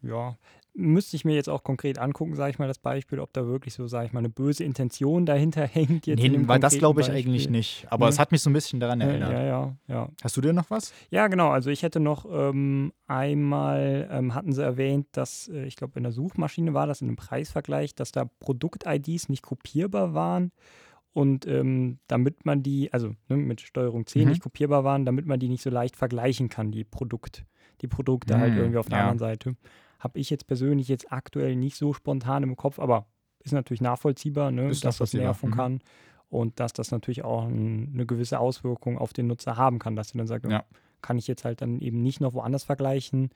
ja, müsste ich mir jetzt auch konkret angucken, sage ich mal, das Beispiel, ob da wirklich so, sage ich mal, eine böse Intention dahinter hängt. Jetzt Nee, weil das glaube ich Beispiel. eigentlich nicht. Aber Ne? es hat mich so ein bisschen daran erinnert. ja, ja, ja. Hast du dir noch was? Ja, genau. Also ich hätte noch ähm, einmal, ähm, hatten sie erwähnt, dass, äh, ich glaube, in der Suchmaschine war das in einem Preisvergleich, dass da Produkt-IDs nicht kopierbar waren. Und ähm, damit man die, also ne, mit Steuerung C Mhm. nicht kopierbar waren, damit man die nicht so leicht vergleichen kann, die Produkt, die Produkte halt Mhm, irgendwie auf der ja. anderen Seite. Habe ich jetzt persönlich jetzt aktuell nicht so spontan im Kopf, aber ist natürlich nachvollziehbar, ne, Ist dass das nerven mhm. kann und dass das natürlich auch ein, eine gewisse Auswirkung auf den Nutzer haben kann, dass er dann sagt, Ja. kann ich jetzt halt dann eben nicht noch woanders vergleichen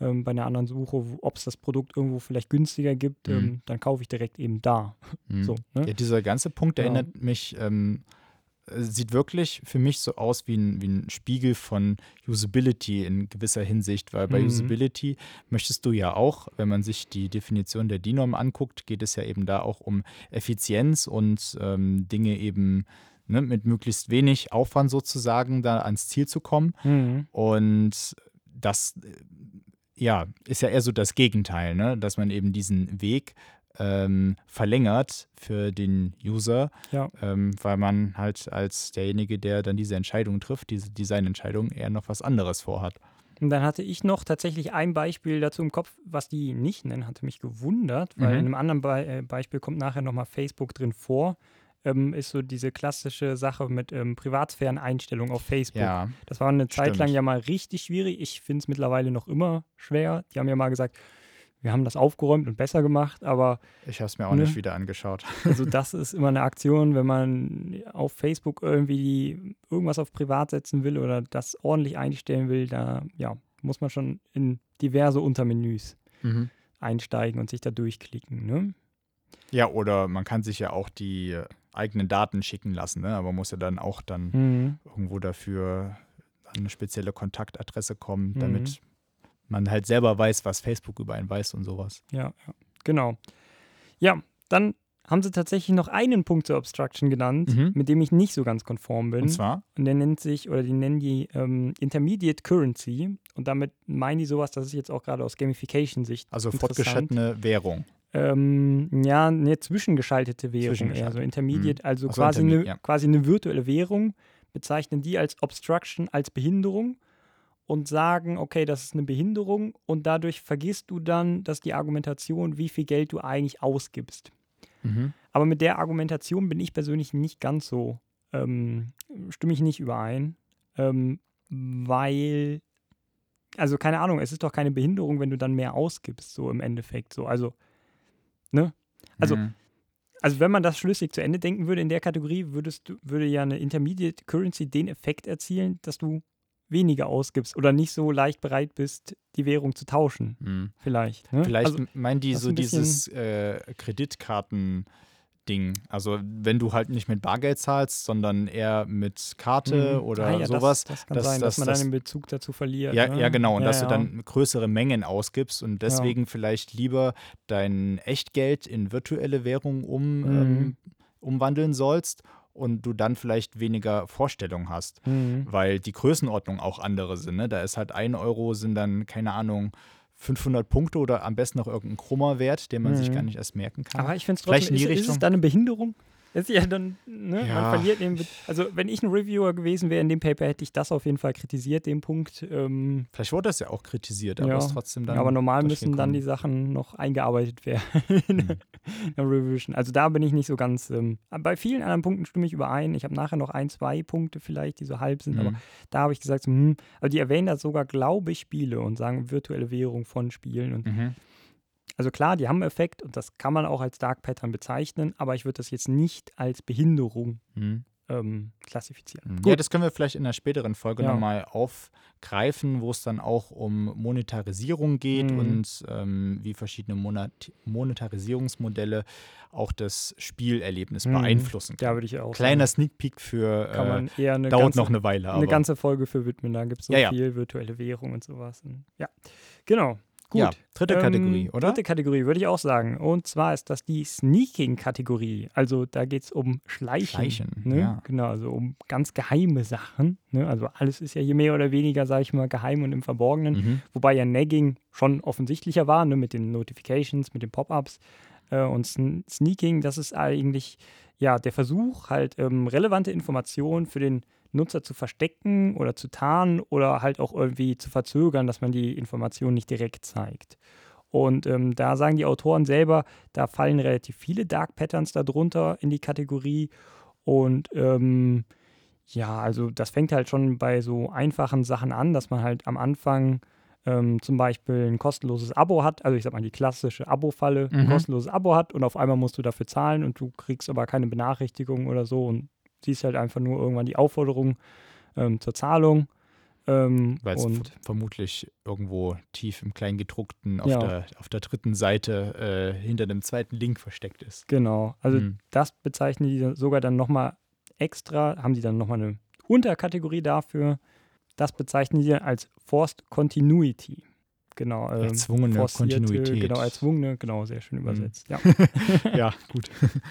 ähm, bei einer anderen Suche, ob es das Produkt irgendwo vielleicht günstiger gibt, Mhm. ähm, dann kaufe ich direkt eben da. Mhm. So, ne? Ja, dieser ganze Punkt Ja. erinnert mich, ähm, äh, sieht wirklich für mich so aus wie ein, wie ein Spiegel von Usability in gewisser Hinsicht, weil bei Mhm. Usability möchtest du ja auch, wenn man sich die Definition der DINOM anguckt, geht es ja eben da auch um Effizienz und ähm, Dinge eben ne, mit möglichst wenig Aufwand sozusagen da ans Ziel zu kommen. Mhm. Und das äh, ja, ist ja eher so das Gegenteil, ne? dass man eben diesen Weg ähm, verlängert für den User, Ja. ähm, weil man halt als derjenige, der dann diese Entscheidung trifft, diese Designentscheidung, eher noch was anderes vorhat. Und dann hatte ich noch tatsächlich ein Beispiel dazu im Kopf, was die nicht nennen, hatte mich gewundert, weil Mhm. in einem anderen Be äh, Beispiel kommt nachher nochmal Facebook drin vor. Ähm, ist so diese klassische Sache mit ähm, Privatsphären-Einstellungen auf Facebook. Ja, Das war eine Zeit lang Stimmt. ja mal richtig schwierig. Ich finde es mittlerweile noch immer schwer. Die haben ja mal gesagt, wir haben das aufgeräumt und besser gemacht, aber ich habe es mir auch Ne? nicht wieder angeschaut. also das ist immer eine Aktion, wenn man auf Facebook irgendwie irgendwas auf privat setzen will oder das ordentlich einstellen will, da ja, muss man schon in diverse Untermenüs Mhm. einsteigen und sich da durchklicken. Ne? Ja, oder man kann sich ja auch die eigenen Daten schicken lassen, ne? aber man muss ja dann auch dann Mhm. irgendwo dafür an eine spezielle Kontaktadresse kommen, Mhm. Man halt selber weiß, was Facebook über einen weiß und sowas. Ja, ja, genau. Ja, dann haben sie tatsächlich noch einen Punkt zur Obstruction genannt, Mhm. mit dem ich nicht so ganz konform bin. Und zwar, Und der nennt sich, oder die nennen die ähm, Intermediate Currency. Und damit meinen die sowas, das ist jetzt auch gerade aus Gamification-Sicht. also fortgeschrittene Währung. Ähm, ja, eine zwischengeschaltete Währung, eher so Zwischengeschaltet. Intermediate, also Ach so, quasi, Intermediate, eine, ja. quasi eine virtuelle Währung, bezeichnen die als Obstruction, als Behinderung und sagen, okay, das ist eine Behinderung und dadurch vergisst du dann, dass die Argumentation, wie viel Geld du eigentlich ausgibst. Mhm. Aber mit der Argumentation bin ich persönlich nicht ganz so, ähm, stimme ich nicht überein, ähm, weil, also keine Ahnung, es ist doch keine Behinderung, wenn du dann mehr ausgibst, so im Endeffekt. So, also, ne? Also, Mhm. Also wenn man das schlüssig zu Ende denken würde in der Kategorie, würdest du, würde ja eine Intermediate Currency den Effekt erzielen, dass du weniger ausgibst oder nicht so leicht bereit bist, die Währung zu tauschen. Mhm. Vielleicht. Ne? Vielleicht also, meinen die so dieses äh, Kreditkarten-Ding. Also wenn du halt nicht mit Bargeld zahlst, sondern eher mit Karte mhm. oder Ah ja, sowas. Das, das kann dass- sein, dass, dass man das- dann den Bezug dazu verliert. Ja, ne? ja, genau. Und ja, dass du dann größere Mengen ausgibst und deswegen vielleicht lieber dein Echtgeld in virtuelle Währung um, Mhm. ähm, umwandeln sollst und du dann vielleicht weniger Vorstellung hast, Mhm. weil die Größenordnung auch andere sind. Ne? Da ist halt ein Euro sind dann, keine Ahnung, 500 Punkte oder am besten noch irgendein krummer Wert, den man sich Mhm. gar nicht erst merken kann. Aber ich finde es Vielleicht trotzdem, in die ist, ist es dann eine Behinderung? Das ist ja dann, ne? Ja. man verliert den, also wenn ich ein Reviewer gewesen wäre in dem Paper, hätte ich das auf jeden Fall kritisiert, den Punkt. Ähm, Vielleicht wurde das ja auch kritisiert, aber Ja. ist trotzdem dann. aber normal müssen dann die. Sachen noch eingearbeitet werden in Mhm. der Revision. Also da bin ich nicht so ganz. Ähm, bei vielen anderen Punkten stimme ich überein. Ich habe nachher noch ein, zwei Punkte vielleicht, die so halb sind, aber Mhm. da habe ich gesagt, so, hm, also die erwähnen da sogar, glaube ich, Spiele und sagen virtuelle Währung von Spielen. Und Mhm. Also klar, die haben einen Effekt und das kann man auch als Dark Pattern bezeichnen, aber ich würde das jetzt nicht als Behinderung Mhm. ähm, klassifizieren. Ja, das können wir vielleicht in einer späteren Folge Ja. nochmal aufgreifen, wo es dann auch um Monetarisierung geht Mhm. und ähm, wie verschiedene Monat Monetarisierungsmodelle auch das Spielerlebnis Mhm. beeinflussen Da würde ich auch Kleiner sagen, Sneak Peek für kann äh, man eher eine dauert ganze, noch eine Weile, aber eine ganze Folge für widmen. Da gibt es so Ja, ja. viel virtuelle Währung und sowas. Und, ja, genau. Gut. ja, dritte Ähm, Kategorie, oder? Dritte Kategorie, würde ich auch sagen. Und zwar ist das die Sneaking-Kategorie. Also da geht es um Schleichen. Schleichen, ne? ja. Genau, also um ganz geheime Sachen. Ne? Also alles ist ja hier mehr oder weniger, sage ich mal, geheim und im Verborgenen. Mhm. Wobei ja Nagging schon offensichtlicher war, ne? mit den Notifications, mit den Pop-ups. Äh, und Sn Sneaking, das ist eigentlich ja der Versuch, halt ähm, relevante Informationen für den Nutzer zu verstecken oder zu tarnen oder halt auch irgendwie zu verzögern, dass man die Information nicht direkt zeigt. Und ähm, da sagen die Autoren selber, da fallen relativ viele Dark Patterns darunter in die Kategorie. Und ähm, ja, also das fängt halt schon bei so einfachen Sachen an, dass man halt am Anfang ähm, zum Beispiel ein kostenloses Abo hat, also ich sag mal die klassische Abo-Falle, ein Mhm. kostenloses Abo hat und auf einmal musst du dafür zahlen und du kriegst aber keine Benachrichtigung oder so und siehst halt einfach nur irgendwann die Aufforderung ähm, zur Zahlung. Ähm, Weil es vermutlich irgendwo tief im Kleingedruckten auf, Ja. der, auf der dritten Seite äh, hinter dem zweiten Link versteckt ist. genau, also Mhm. das bezeichnen die sogar dann nochmal extra, haben die dann nochmal eine Unterkategorie dafür. Das bezeichnen die als Forced Continuity. Genau. ähm, Erzwungene Kontinuität. Genau, erzwungene, genau, sehr schön Mhm. übersetzt. Ja. ja, gut.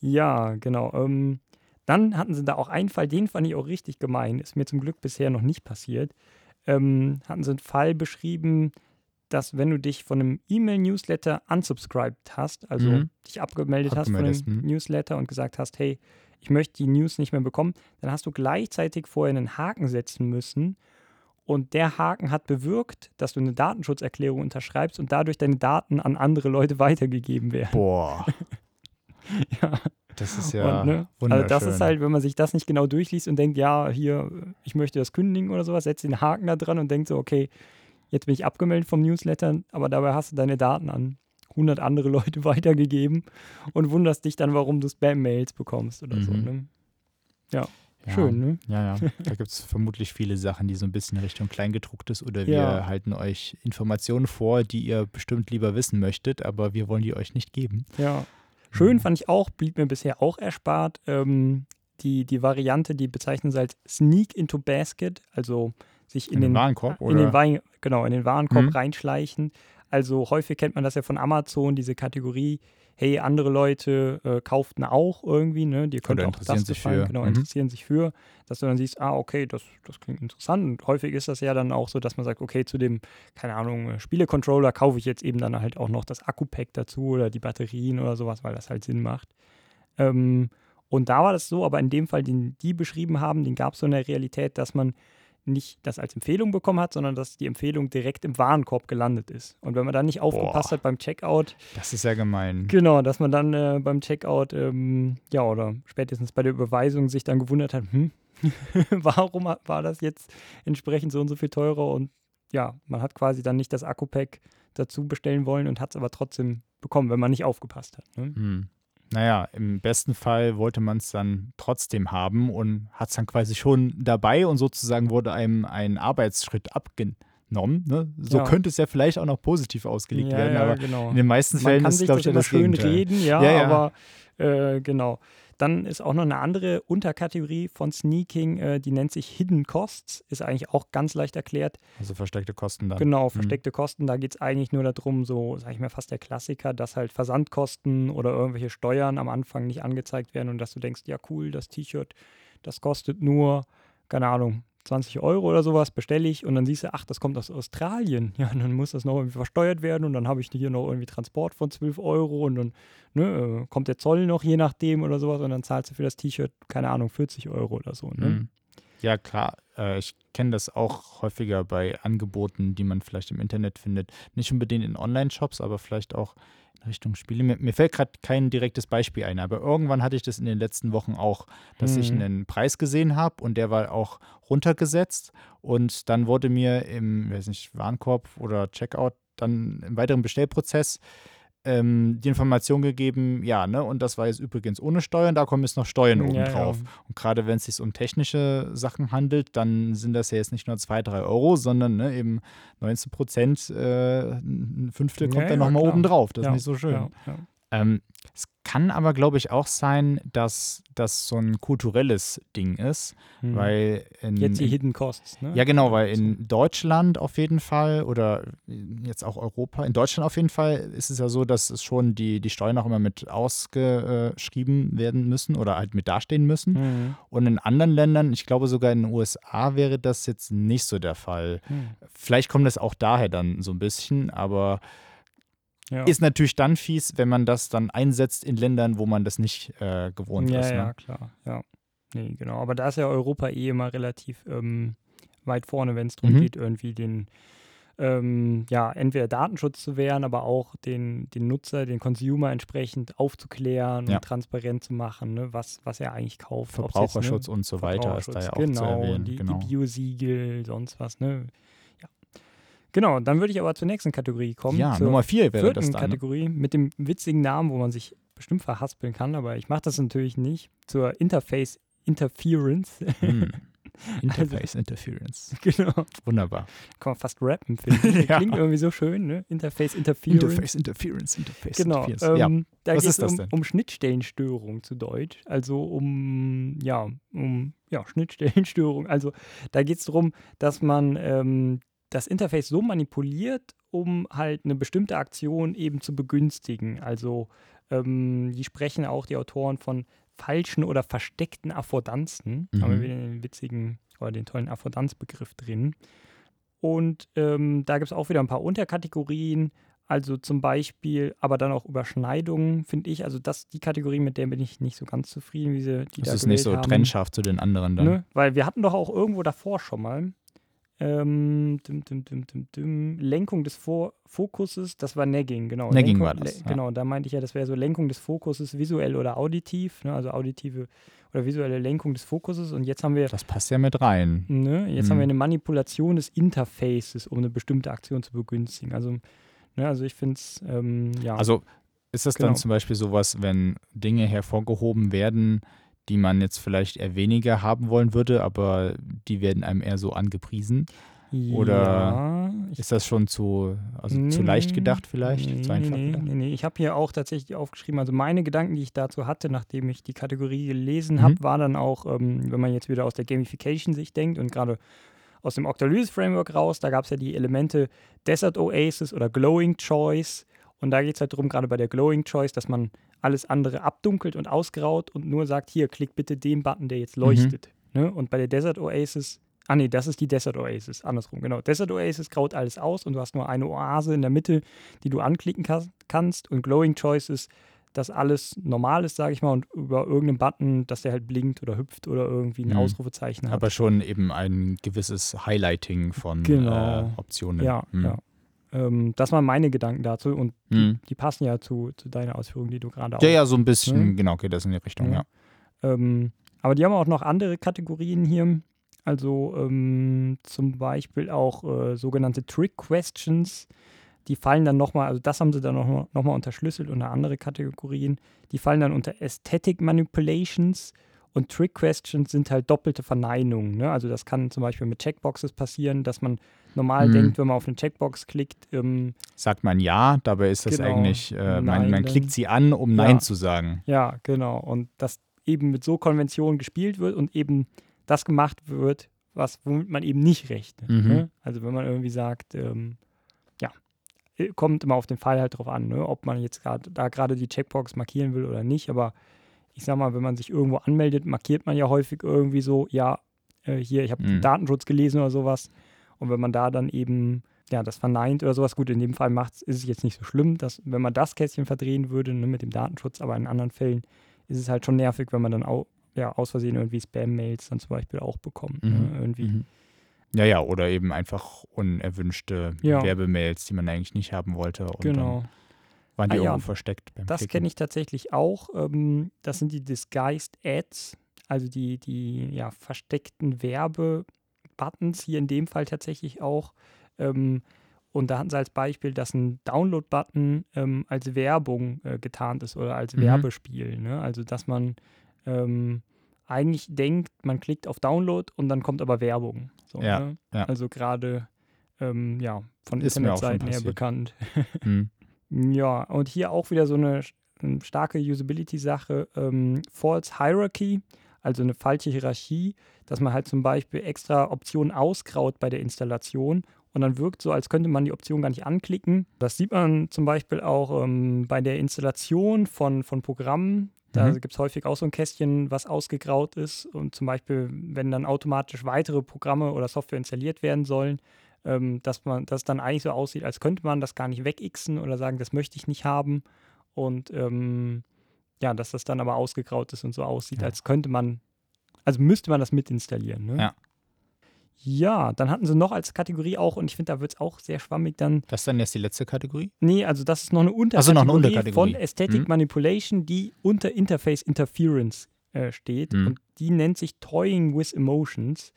Ja, genau. Ähm, dann hatten sie da auch einen Fall, den fand ich auch richtig gemein. Ist mir zum Glück bisher noch nicht passiert. Ähm, hatten sie einen Fall beschrieben, dass wenn du dich von einem E-Mail-Newsletter unsubscribed hast, also Mhm. dich abgemeldet, Abgemeldet, hast von einem mhm. Newsletter und gesagt hast, hey, ich möchte die News nicht mehr bekommen, dann hast du gleichzeitig vorher einen Haken setzen müssen Und der Haken hat bewirkt, dass du eine Datenschutzerklärung unterschreibst und dadurch deine Daten an andere Leute weitergegeben werden. Boah. ja. Das ist ja Und, ne? Also das ist halt, wenn man sich das nicht genau durchliest und denkt, ja, hier, ich möchte das kündigen oder sowas, setzt den Haken da dran und denkt so, okay, jetzt bin ich abgemeldet vom Newsletter, aber dabei hast du deine Daten an 100 andere Leute weitergegeben und wunderst dich dann, warum du Spam-Mails bekommst oder so. Mhm. Ne? Ja, Ja. schön, ne? Ja, ja. Da gibt es vermutlich viele Sachen, die so ein bisschen Richtung Kleingedrucktes oder wir Ja. halten euch Informationen vor, die ihr bestimmt lieber wissen möchtet, aber wir wollen die euch nicht geben. Ja. Schön fand ich auch, blieb mir bisher auch erspart, ähm, die, die Variante, die bezeichnen sie als Sneak into Basket, also sich in, In den den Warenkorb, in oder? den Wein, genau, in den Warenkorb Mhm. reinschleichen. Also häufig kennt man das ja von Amazon, diese Kategorie, hey, andere Leute äh, kauften auch irgendwie, ne? Dir könnte auch interessieren das sich gefallen, für. genau, Mhm. interessieren sich für, dass du dann siehst, ah, okay, das, das klingt interessant. Und häufig ist das ja dann auch so, dass man sagt, okay, zu dem, keine Ahnung, äh, Spielecontroller kaufe ich jetzt eben dann halt auch noch das Akku-Pack dazu oder die Batterien oder sowas, weil das halt Sinn macht. Ähm, und da war das so, aber in dem Fall, den die beschrieben haben, den gab es so in der Realität, dass man nicht das als Empfehlung bekommen hat, sondern dass die Empfehlung direkt im Warenkorb gelandet ist. Und wenn man dann nicht aufgepasst Boah. hat beim Checkout, Das ist ja gemein. genau, dass man dann äh, beim Checkout, ähm, ja, oder spätestens bei der Überweisung sich dann gewundert hat, hm, warum war das jetzt entsprechend so und so viel teurer? Und ja, man hat quasi dann nicht das Akku-Pack dazu bestellen wollen und hat es aber trotzdem bekommen, wenn man nicht aufgepasst hat. Ne? Hm. Naja, im besten Fall wollte man es dann trotzdem haben und hat es dann quasi schon dabei und sozusagen wurde einem ein Arbeitsschritt abgenommen. Ne? So Ja. könnte es ja vielleicht auch noch positiv ausgelegt ja, werden, ja, aber genau. in den meisten Fällen kann ist, sich glaube das ich, das schön Gegenteil. reden, ja. aber äh, genau. Dann ist auch noch eine andere Unterkategorie von Sneaking, äh, die nennt sich Hidden Costs, ist eigentlich auch ganz leicht erklärt. Also versteckte Kosten dann. Genau, versteckte Kosten, da geht es eigentlich nur darum, so, sag ich mal, fast der Klassiker, dass halt Versandkosten oder irgendwelche Steuern am Anfang nicht angezeigt werden und dass du denkst, ja cool, das T-Shirt, das kostet nur, keine Ahnung, 20 Euro oder sowas, bestelle ich und dann siehst du, ach, das kommt aus Australien. Ja, und dann muss das noch irgendwie versteuert werden und dann habe ich hier noch irgendwie Transport von 12 Euro und dann ne, äh, kommt der Zoll noch je nachdem oder sowas und dann zahlst du für das T-Shirt, keine Ahnung, 40 Euro oder so. Ne? Mhm. Ja, klar. Äh, ich kenne das auch häufiger bei Angeboten, die man vielleicht im Internet findet. Nicht unbedingt in Online-Shops, aber vielleicht auch Richtung Spiele. Mir, mir fällt gerade kein direktes Beispiel ein, aber irgendwann hatte ich das in den letzten Wochen auch, dass ich Mhm. einen Preis gesehen habe und der war auch runtergesetzt und dann wurde mir im, weiß nicht, Warenkorb oder Checkout dann im weiteren Bestellprozess ähm, die Information gegeben, ja, ne, und das war jetzt übrigens ohne Steuern, da kommen jetzt noch Steuern oben Ja, ja. drauf. Und gerade wenn es sich um technische Sachen handelt, dann sind das ja jetzt nicht nur 2, 3 Euro, sondern ne, eben 19 Prozent, äh, ein Fünftel kommt Ja, dann ja, nochmal oben drauf. Das Ja, ist nicht so schön. Ähm, es kann aber, glaube ich, auch sein, dass das so ein kulturelles Ding ist, Mhm. weil in, Jetzt die Hidden Costs, ne? ja, genau, weil in Deutschland auf jeden Fall oder jetzt auch Europa, in Deutschland auf jeden Fall ist es ja so, dass es schon die, die Steuern auch immer mit ausgeschrieben werden müssen oder halt mit dastehen müssen. Mhm. Und in anderen Ländern, ich glaube sogar in den USA, wäre das jetzt nicht so der Fall. Mhm. Vielleicht kommt es auch daher dann so ein bisschen, aber Ja. ist natürlich dann fies, wenn man das dann einsetzt in Ländern, wo man das nicht äh, gewohnt ja, ist. Ne? ja, klar. Ja. Nee, genau. Aber da ist ja Europa eh immer relativ ähm, weit vorne, wenn es darum Mhm. geht, irgendwie den, ähm, ja, entweder Datenschutz zu wehren, aber auch den, den Nutzer, den Consumer entsprechend aufzuklären Ja. und transparent zu machen, ne, was, was er eigentlich kauft. Ob's jetzt, Verbraucherschutz ne, und so weiter ist da ja auch genau, zu erwähnen. Die, genau. die Biosiegel, sonst was, ne? Ja. Genau, dann würde ich aber zur nächsten Kategorie kommen. ja, zur Nummer vier wäre vierten das dann. Kategorie mit dem witzigen Namen, wo man sich bestimmt verhaspeln kann, aber ich mache das natürlich nicht. Zur Interface Interference. Hm. Interface Interference. genau. Wunderbar. Kann man fast rappen, finde ich. Ja. Klingt irgendwie so schön, ne? Interface Interference. Interface Interference. Interface Genau. Interference. ja. Ähm, da Was geht ist es das um, denn? um Schnittstellenstörung zu Deutsch. Also um, ja, um ja, Schnittstellenstörung. Also da geht es darum, dass man ähm, das Interface so manipuliert, um halt eine bestimmte Aktion eben zu begünstigen. Also ähm, die sprechen auch die Autoren von falschen oder versteckten Affordanzen. Mhm. Haben wir wieder den witzigen oder den tollen Affordanzbegriff drin. Und ähm, da gibt es auch wieder ein paar Unterkategorien. Also zum Beispiel, aber dann auch Überschneidungen, finde ich. Also das die Kategorie, mit der bin ich nicht so ganz zufrieden, wie sie die Das da ist nicht so haben. trennscharf zu den anderen dann. Ne? Weil wir hatten doch auch irgendwo davor schon mal Ähm, dim, dim, dim. Lenkung des Vor Fokuses, das war Nagging, genau. Nagging Lenkung, war das, ja. Genau, da meinte ich ja, das wäre so Lenkung des Fokuses visuell oder auditiv, ne, also auditive oder visuelle Lenkung des Fokuses. Und jetzt haben wir, Das passt ja mit rein. ne, jetzt haben wir Mhm. eine Manipulation des Interfaces, um eine bestimmte Aktion zu begünstigen. Also, ne, also ich finde es, ähm, ja. Also ist das Genau. dann zum Beispiel sowas, wenn Dinge hervorgehoben werden, die man jetzt vielleicht eher weniger haben wollen würde, aber die werden einem eher so angepriesen? oder ja, Ist das schon zu, also Nee, zu leicht gedacht vielleicht? Nee, zu einfach nee, gedacht? nee, nee. Ich habe hier auch tatsächlich aufgeschrieben, also meine Gedanken, die ich dazu hatte, nachdem ich die Kategorie gelesen Mhm. habe, war dann auch, ähm, wenn man jetzt wieder aus der Gamification-Sicht denkt und gerade aus dem Octalysis Framework raus, da gab es ja die Elemente Desert Oasis oder Glowing Choice. Und da geht es halt darum, gerade bei der Glowing Choice, dass man alles andere abdunkelt und ausgraut und nur sagt, hier, klick bitte den Button, der jetzt Mhm. leuchtet. Ne? Und bei der Desert Oasis, ah nee, das ist die Desert Oasis, andersrum, genau. Desert Oasis graut alles aus und du hast nur eine Oase in der Mitte, die du anklicken kas- kannst. Und Glowing Choice ist, dass alles normal ist, sage ich mal, und über irgendeinen Button, dass der halt blinkt oder hüpft oder irgendwie ein Mhm. Ausrufezeichen hat. Aber schon eben ein gewisses Highlighting von Genau. äh, Optionen. ja, Hm. ja. Ähm, das waren meine Gedanken dazu und die, Hm. die passen ja zu, zu deiner Ausführung, die du gerade auch Ja, ja, so ein bisschen, Mhm. genau, geht das in die Richtung, Ja. ja. Ähm, aber die haben auch noch andere Kategorien hier. Also ähm, zum Beispiel auch äh, sogenannte Trick Questions. Die fallen dann nochmal, also das haben sie dann nochmal noch mal unterschlüsselt unter andere Kategorien. Die fallen dann unter Aesthetic Manipulations und Trick Questions sind halt doppelte Verneinungen. Ne? Also das kann zum Beispiel mit Checkboxes passieren, dass man normal Mhm. denkt, wenn man auf eine Checkbox klickt, ähm, Sagt man ja, dabei ist das Genau. eigentlich, äh, man, man klickt sie an, um Ja. Nein zu sagen. Ja, genau. Und dass eben mit so Konventionen gespielt wird und eben das gemacht wird, was womit man eben nicht rechnet. Mhm. Ne? Also wenn man irgendwie sagt, ähm, ja, äh, kommt immer auf den Fall halt drauf an, ne? ob man jetzt gerade da gerade die Checkbox markieren will oder nicht. Aber ich sag mal, wenn man sich irgendwo anmeldet, markiert man ja häufig irgendwie so, ja, äh, hier, ich habe Mhm. Datenschutz gelesen oder sowas. Und wenn man da dann eben ja, das verneint oder sowas, gut, in dem Fall macht's, ist es jetzt nicht so schlimm, dass, wenn man das Kästchen verdrehen würde ne, mit dem Datenschutz, aber in anderen Fällen ist es halt schon nervig, wenn man dann auch ja, aus Versehen irgendwie Spam-Mails dann zum Beispiel auch bekommt. Mhm. Ne, irgendwie. Mhm. Ja, ja, oder eben einfach unerwünschte Ja. Werbemails, die man eigentlich nicht haben wollte. Und Genau. waren die Ah, ja. irgendwo versteckt beim Das kenne ich tatsächlich auch. Ähm, das sind die Disguised Ads, also die, die ja, versteckten Werbebuttons, hier in dem Fall tatsächlich auch. Ähm, und da hatten sie als Beispiel, dass ein Download-Button ähm, als Werbung äh, getarnt ist oder als Mhm. Werbespiel. Ne? Also, dass man ähm, eigentlich denkt, man klickt auf Download und dann kommt aber Werbung. So, Ja, ne? ja. Also gerade ähm, ja, von Ist Internetseiten her bekannt. Hm. Ja, und hier auch wieder so eine, eine starke Usability-Sache. Ähm, False Hierarchy, also eine falsche Hierarchie, dass man halt zum Beispiel extra Optionen ausgraut bei der Installation und dann wirkt so, als könnte man die Option gar nicht anklicken. Das sieht man zum Beispiel auch ähm, bei der Installation von, von Programmen. Da Mhm. gibt es häufig auch so ein Kästchen, was ausgegraut ist. Und zum Beispiel, wenn dann automatisch weitere Programme oder Software installiert werden sollen, ähm, dass man das dann eigentlich so aussieht, als könnte man das gar nicht wegixen oder sagen, das möchte ich nicht haben. Und ähm, ja, dass das dann aber ausgegraut ist und so aussieht, Ja. als könnte man, also müsste man das mitinstallieren. Ne? Ja. Ja, dann hatten sie noch als Kategorie auch, und ich finde, da wird es auch sehr schwammig dann. Das ist dann jetzt die letzte Kategorie? Nee, also das ist noch eine Ach so, noch eine Unterkategorie Unterkategorie. von Aesthetic Mhm. Manipulation, die unter Interface Interference äh, steht. Mhm. Und die nennt sich Toying with Emotions.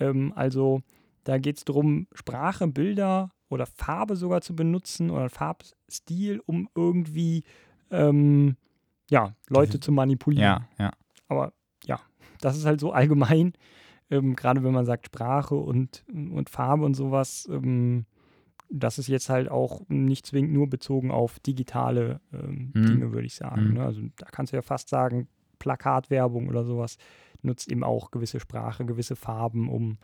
Ähm, also da geht es darum, Sprache, Bilder oder Farbe sogar zu benutzen oder Farbstil, um irgendwie ähm, ja, Leute zu manipulieren. Ja, ja. Aber ja, das ist halt so allgemein, ähm, gerade wenn man sagt Sprache und, und Farbe und sowas, ähm, das ist jetzt halt auch nicht zwingend nur bezogen auf digitale ähm, Mhm. Dinge, würde ich sagen. Mhm. Ne? Also da kannst du ja fast sagen, Plakatwerbung oder sowas nutzt eben auch gewisse Sprache, gewisse Farben, um,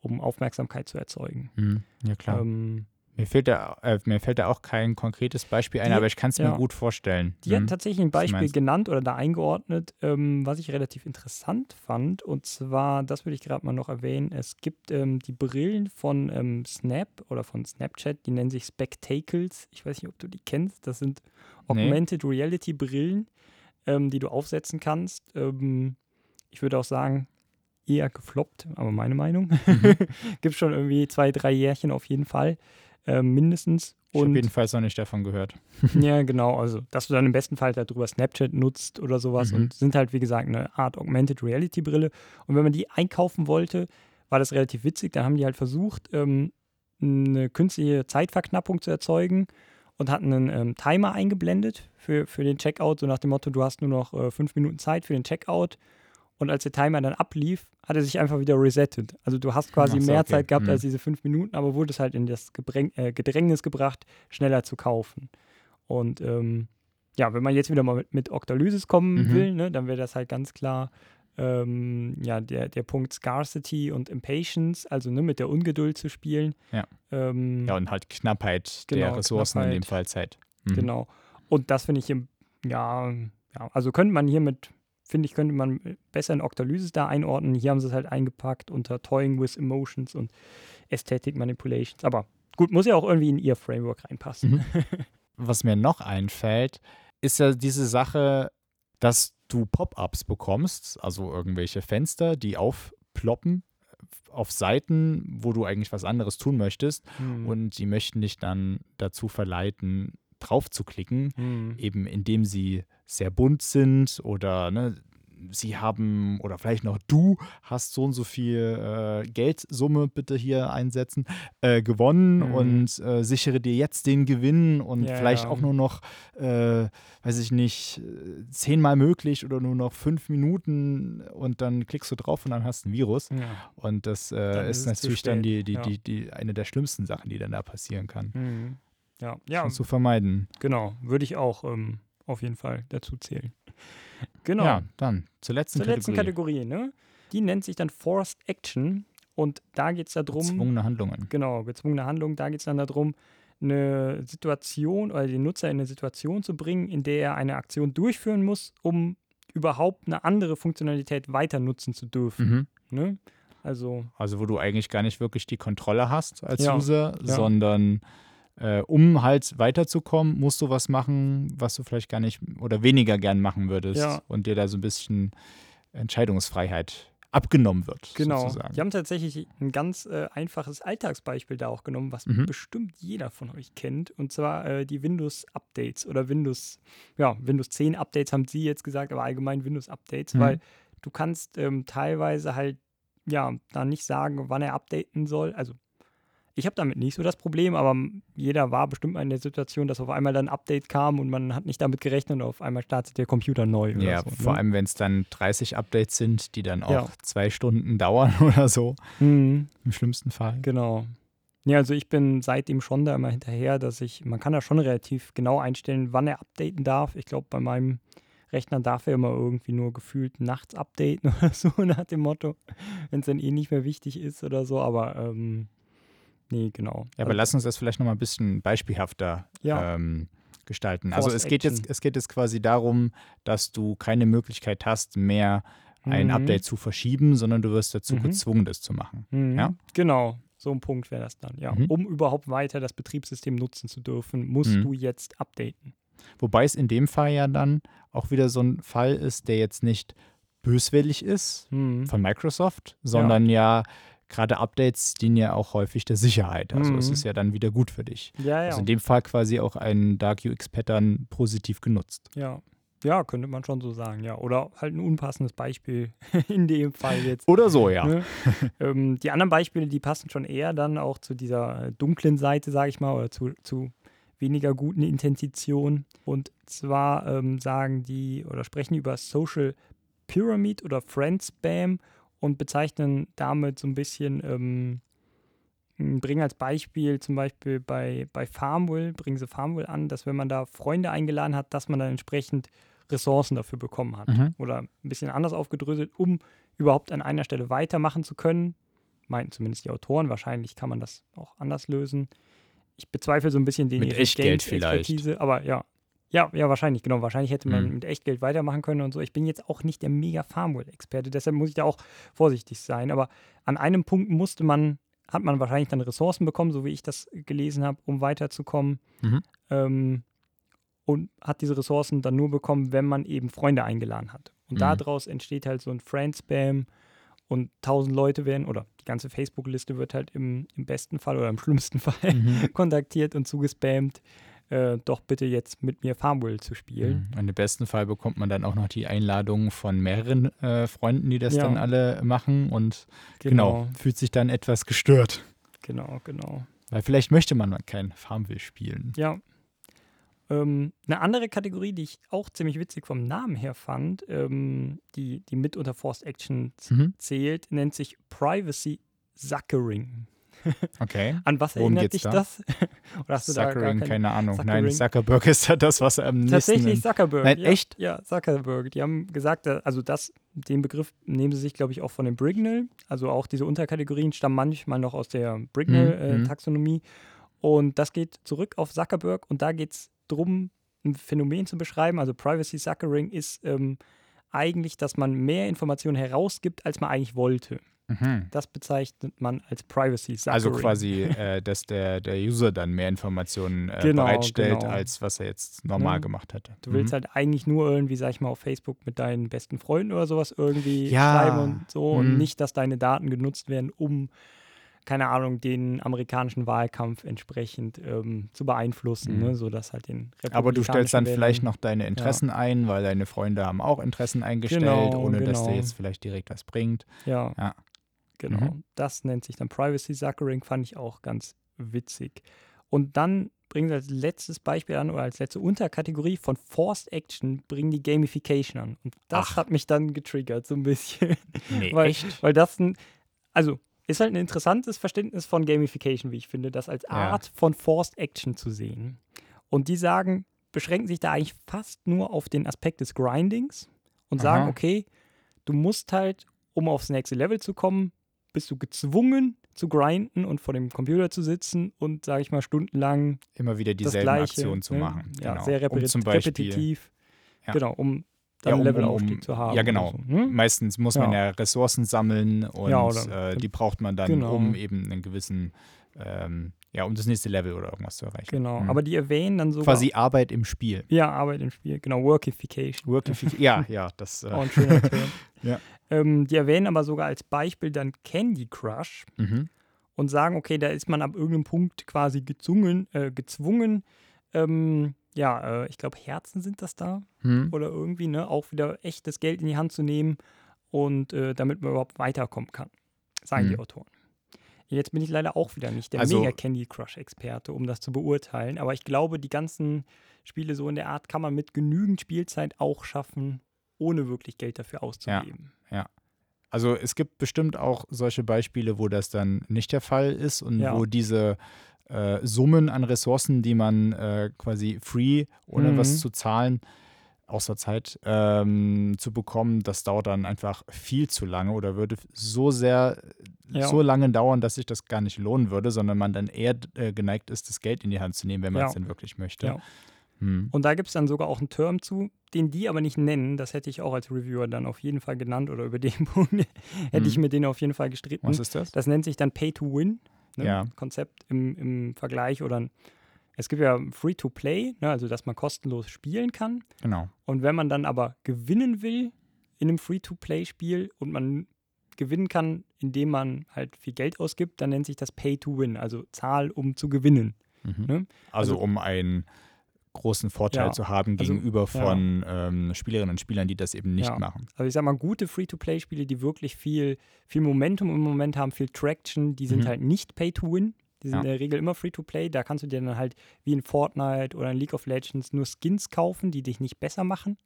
um Aufmerksamkeit zu erzeugen. Hm. Ja, klar. Ähm, mir, fällt da, äh, mir fällt da auch kein konkretes Beispiel ein, Die- aber ich kann es mir ja. gut vorstellen. Die Hm. hat tatsächlich ein Beispiel genannt oder da eingeordnet, ähm, was ich relativ interessant fand. Und zwar, das würde ich gerade mal noch erwähnen, es gibt ähm, die Brillen von ähm, Snap oder von Snapchat, die nennen sich Spectacles. Ich weiß nicht, ob du die kennst. Das sind Nee. Augmented Reality Brillen, ähm, die du aufsetzen kannst. Ähm, ich würde auch sagen, eher gefloppt, aber meine Meinung. Mhm. Gibt schon irgendwie zwei, drei Jährchen auf jeden Fall, ähm, mindestens. Ich habe Und jedenfalls noch nicht davon gehört. ja, genau, also dass du dann im besten Fall darüber Snapchat nutzt oder sowas Mhm. und sind halt, wie gesagt, eine Art Augmented Reality Brille. Und wenn man die einkaufen wollte, war das relativ witzig. Da haben die halt versucht, ähm, eine künstliche Zeitverknappung zu erzeugen und hatten einen ähm, Timer eingeblendet für, für den Checkout, so nach dem Motto, du hast nur noch äh, fünf Minuten Zeit für den Checkout. Und als der Timer dann ablief, hat er sich einfach wieder resettet. Also du hast quasi so, mehr okay. Zeit gehabt Mhm. als diese fünf Minuten, aber wurdest halt in das Gebräng äh, Gedrängnis gebracht, schneller zu kaufen. Und ähm, ja, wenn man jetzt wieder mal mit, mit Octalysis kommen Mhm. will, ne, dann wäre das halt ganz klar ähm, ja, der, der Punkt Scarcity und Impatience, also ne, mit der Ungeduld zu spielen. Ja. Ähm, Ja, und halt Knappheit der Genau, Ressourcen, in dem Knappheit. Fall Zeit. Mhm. Genau. Und das finde ich, im, ja, ja, also könnte man hiermit, finde ich, könnte man besser in Octalysis da einordnen. Hier haben sie es halt eingepackt unter Toying with Emotions und Aesthetic Manipulations. Aber gut, muss ja auch irgendwie in ihr Framework reinpassen. Mhm. Was mir noch einfällt, ist ja diese Sache, dass du Pop-ups bekommst, also irgendwelche Fenster, die aufploppen auf Seiten, wo du eigentlich was anderes tun möchtest Hm. und sie möchten dich dann dazu verleiten, drauf zu klicken, Hm. eben indem sie sehr bunt sind oder ne, sie haben oder vielleicht noch du hast so und so viel äh, Geldsumme bitte hier einsetzen äh, gewonnen Mhm. und äh, sichere dir jetzt den Gewinn und Ja, vielleicht ja. auch nur noch, äh, weiß ich nicht, zehnmal möglich oder nur noch fünf Minuten und dann klickst du drauf und dann hast du ein Virus. Ja. Und das äh, ist ist natürlich dann die, die, die, die, eine der schlimmsten Sachen, die dann da passieren kann. Hm. Ja, ja zu vermeiden. genau. Würde ich auch ähm, auf jeden Fall dazu zählen. Genau. Ja, dann zur letzten Zur letzten Kategorie. Kategorie, ne? Die nennt sich dann Forced Action. Und da geht es darum, Gezwungene Handlungen. genau, gezwungene Handlung, da geht es dann darum, eine Situation oder den Nutzer in eine Situation zu bringen, in der er eine Aktion durchführen muss, um überhaupt eine andere Funktionalität weiter nutzen zu dürfen. Mhm. Ne? Also, Also wo du eigentlich gar nicht wirklich die Kontrolle hast als Ja, User, ja. sondern äh, um halt weiterzukommen, musst du was machen, was du vielleicht gar nicht oder weniger gern machen würdest Ja. und dir da so ein bisschen Entscheidungsfreiheit abgenommen wird. genau. Sozusagen. Die haben tatsächlich ein ganz äh, einfaches Alltagsbeispiel da auch genommen, was Mhm. bestimmt jeder von euch kennt. Und zwar äh, die Windows-Updates oder Windows, ja, Windows 10 Updates haben sie jetzt gesagt, aber allgemein Windows-Updates, Mhm. weil du kannst ähm, teilweise halt, ja, da nicht sagen, wann er updaten soll. Also ich habe damit nicht so das Problem, aber jeder war bestimmt mal in der Situation, dass auf einmal dann ein Update kam und man hat nicht damit gerechnet und auf einmal startet der Computer neu. Ja, so, vor ne? allem, wenn es dann 30 Updates sind, die dann auch Ja. zwei Stunden dauern oder so, Mhm. im schlimmsten Fall. Genau. Ja, also ich bin seitdem schon da immer hinterher, dass ich, man kann da schon relativ genau einstellen, wann er updaten darf. Ich glaube, bei meinem Rechner darf er immer irgendwie nur gefühlt nachts updaten oder so nach dem Motto, wenn es dann eh nicht mehr wichtig ist oder so, aber ähm, nee, genau. Ja, aber Also, lass uns das vielleicht nochmal ein bisschen beispielhafter Ja. ähm, gestalten. Also Forced es geht, jetzt, es geht jetzt quasi darum, dass du keine Möglichkeit hast, mehr ein Mhm. Update zu verschieben, sondern du wirst dazu Mhm. gezwungen, das zu machen. Mhm. Ja? Genau, so ein Punkt wäre das dann, ja. Mhm. Um überhaupt weiter das Betriebssystem nutzen zu dürfen, musst Mhm. du jetzt updaten. Wobei es in dem Fall ja dann auch wieder so ein Fall ist, der jetzt nicht böswillig ist Mhm. von Microsoft, sondern ja, gerade Updates dienen ja auch häufig der Sicherheit. Also es Mhm. ist ja dann wieder gut für dich. Ja, ja. Also in dem Fall quasi auch ein Dark UX-Pattern positiv genutzt. Ja. Ja, könnte man schon so sagen, ja. Oder halt ein unpassendes Beispiel in dem Fall jetzt. Oder so, ja. Ne? ähm, die anderen Beispiele, die passen schon eher dann auch zu dieser äh, dunklen Seite, sage ich mal, oder zu, zu weniger guten Intentionen. Und zwar ähm, sagen die oder sprechen über Social Pyramid oder Friend Spam und bezeichnen damit so ein bisschen, ähm, bringen als Beispiel zum Beispiel bei, bei Farmville, bringen sie Farmville an, dass wenn man da Freunde eingeladen hat, dass man dann entsprechend Ressourcen dafür bekommen hat Mhm. oder ein bisschen anders aufgedröselt, um überhaupt an einer Stelle weitermachen zu können. Meinten zumindest die Autoren. Wahrscheinlich kann man das auch anders lösen. Ich bezweifle so ein bisschen den Mit Echtgeld vielleicht. Aber ja. Ja, ja, wahrscheinlich, genau. Wahrscheinlich hätte man Mhm. mit Echtgeld weitermachen können und so. Ich bin jetzt auch nicht der mega Farmworld-Experte, deshalb muss ich da auch vorsichtig sein. Aber an einem Punkt musste man, hat man wahrscheinlich dann Ressourcen bekommen, so wie ich das gelesen habe, um weiterzukommen. Mhm. Ähm, und hat diese Ressourcen dann nur bekommen, wenn man eben Freunde eingeladen hat. Und Mhm. daraus entsteht halt so ein Friend-Spam und tausend Leute werden, oder die ganze Facebook-Liste wird halt im, im besten Fall oder im schlimmsten Fall Mhm. kontaktiert und zugespammt, äh, doch bitte jetzt mit mir Farmville zu spielen. Mhm. Und im besten Fall bekommt man dann auch noch die Einladung von mehreren äh, Freunden, die das Ja. dann alle machen und genau. fühlt sich dann etwas gestört. Genau, genau. Weil vielleicht möchte man kein Farmville spielen. Ja. Ähm, eine andere Kategorie, die ich auch ziemlich witzig vom Namen her fand, ähm, die, die mit unter Forced Action Mhm. zählt, nennt sich Privacy Suckering. Okay. An was Worum erinnert dich da? das? Oder hast du da gar Suckering, kein- keine Ahnung. Nein, Suckering? Zuckerberg ist ja das, was am nächsten... Tatsächlich Zuckerberg. Nein, ja, echt? Ja, Zuckerberg. Die haben gesagt, äh, also das, den Begriff nehmen sie sich, glaube ich, auch von dem Brignell. Also auch diese Unterkategorien stammen manchmal noch aus der Mhm, mhm. Brignell-Taxonomie. und das geht zurück auf Zuckerberg und da geht es darum, ein Phänomen zu beschreiben. Also Privacy Suckering ist ähm, eigentlich, dass man mehr Informationen herausgibt, als man eigentlich wollte. Mhm. Das bezeichnet man als Privacy Suckering. Also quasi, äh, dass der, der User dann mehr Informationen äh, Genau, bereitstellt, genau. als was er jetzt normal Ja. gemacht hätte. Du willst Mhm. halt eigentlich nur irgendwie, sag ich mal, auf Facebook mit deinen besten Freunden oder sowas irgendwie Ja. schreiben und so und Mhm. nicht, dass deine Daten genutzt werden, um, keine Ahnung, den amerikanischen Wahlkampf entsprechend ähm, zu beeinflussen, Mhm. ne? sodass halt den Aber du stellst dann republikanischen vielleicht noch deine Interessen ein, weil deine Freunde haben auch Interessen eingestellt, Genau, ohne dass der genau. jetzt vielleicht direkt was bringt. Ja, Ja. Genau. Mhm. Das nennt sich dann Privacy Suckering, fand ich auch ganz witzig. Und dann bringen sie als letztes Beispiel an oder als letzte Unterkategorie von Forced Action bringen die Gamification an. Und das Ach. hat mich dann getriggert so ein bisschen. Nee, Weil- echt? Weil das ein, also ist halt ein interessantes Verständnis von Gamification, wie ich finde, das als Ja. Art von Forced Action zu sehen. Und die sagen, beschränken sich da eigentlich fast nur auf den Aspekt des Grindings und sagen, Aha. okay, du musst halt, um aufs nächste Level zu kommen, bist du gezwungen zu grinden und vor dem Computer zu sitzen und, sage ich mal, stundenlang Immer wieder dieselben Gleiche. Aktionen zu ne? machen. Ja, genau. sehr repeti um repetitiv. Ja. Genau, um Ja, dann um- Levelaufstieg um- zu haben. ja, genau. So, ne? Meistens muss man Ja. ja Ressourcen sammeln und Ja, oder- äh, die braucht man dann, Genau. um eben einen gewissen, ähm, ja, um das nächste Level oder irgendwas zu erreichen. Genau, Mhm. aber die erwähnen dann sogar Quasi Arbeit im Spiel. Ja, Arbeit im Spiel, genau, Workification. Workific ja, ja, das. Auch Äh, ein schöner Term. Ja. ähm, die erwähnen aber sogar als Beispiel dann Candy Crush mhm. und sagen, okay, da ist man ab irgendeinem Punkt quasi gezwungen, äh, gezwungen ähm, ja, äh, ich glaube, Herzen sind das da Hm. oder irgendwie, ne, auch wieder echtes Geld in die Hand zu nehmen und äh, damit man überhaupt weiterkommen kann, sagen die Mhm. Autoren. Jetzt bin ich leider auch wieder nicht der Also- mega Candy Crush-Experte, um das zu beurteilen, aber ich glaube, die ganzen Spiele so in der Art kann man mit genügend Spielzeit auch schaffen, ohne wirklich Geld dafür auszugeben. Also es gibt bestimmt auch solche Beispiele, wo das dann nicht der Fall ist und Ja. wo diese äh, Summen an Ressourcen, die man äh, quasi free, ohne Mhm. was zu zahlen, außer Zeit ähm, zu bekommen, das dauert dann einfach viel zu lange oder würde so sehr, Ja. so lange dauern, dass sich das gar nicht lohnen würde, sondern man dann eher äh, geneigt ist, das Geld in die Hand zu nehmen, wenn man Ja. es denn wirklich möchte. Ja. Hm. Und da gibt es dann sogar auch einen Term zu, den die aber nicht nennen. Das hätte ich auch als Reviewer dann auf jeden Fall genannt oder über den Punkt hätte ich Mhm. mit denen auf jeden Fall gestritten. Was ist das? Das nennt sich dann Pay to Win. Ne? Konzept im, im Vergleich oder ein- es gibt ja Free to Play, ne? also dass man kostenlos spielen kann. Genau. Und wenn man dann aber gewinnen will in einem Free to Play Spiel und man gewinnen kann, indem man halt viel Geld ausgibt, dann nennt sich das Pay to Win, also Zahl um zu gewinnen. Mhm. Ne? Also, Also- um einen großen Vorteil Ja, zu haben also, gegenüber ja. von ähm, Spielerinnen und Spielern, die das eben nicht Ja. machen. Also ich sag mal, gute Free-to-Play-Spiele, die wirklich viel, viel Momentum im Moment haben, viel Traction, die sind Mhm. halt nicht Pay-to-Win. Die sind Ja. in der Regel immer Free-to-Play. Da kannst du dir dann halt wie in Fortnite oder in League of Legends nur Skins kaufen, die dich nicht besser machen.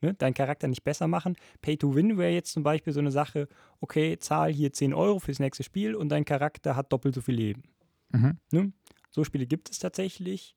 Ne? Deinen Charakter nicht besser machen. Pay-to-Win wäre jetzt zum Beispiel so eine Sache, okay, zahl hier 10 Euro fürs nächste Spiel und dein Charakter hat doppelt so viel Leben. Mhm. So Spiele gibt es tatsächlich.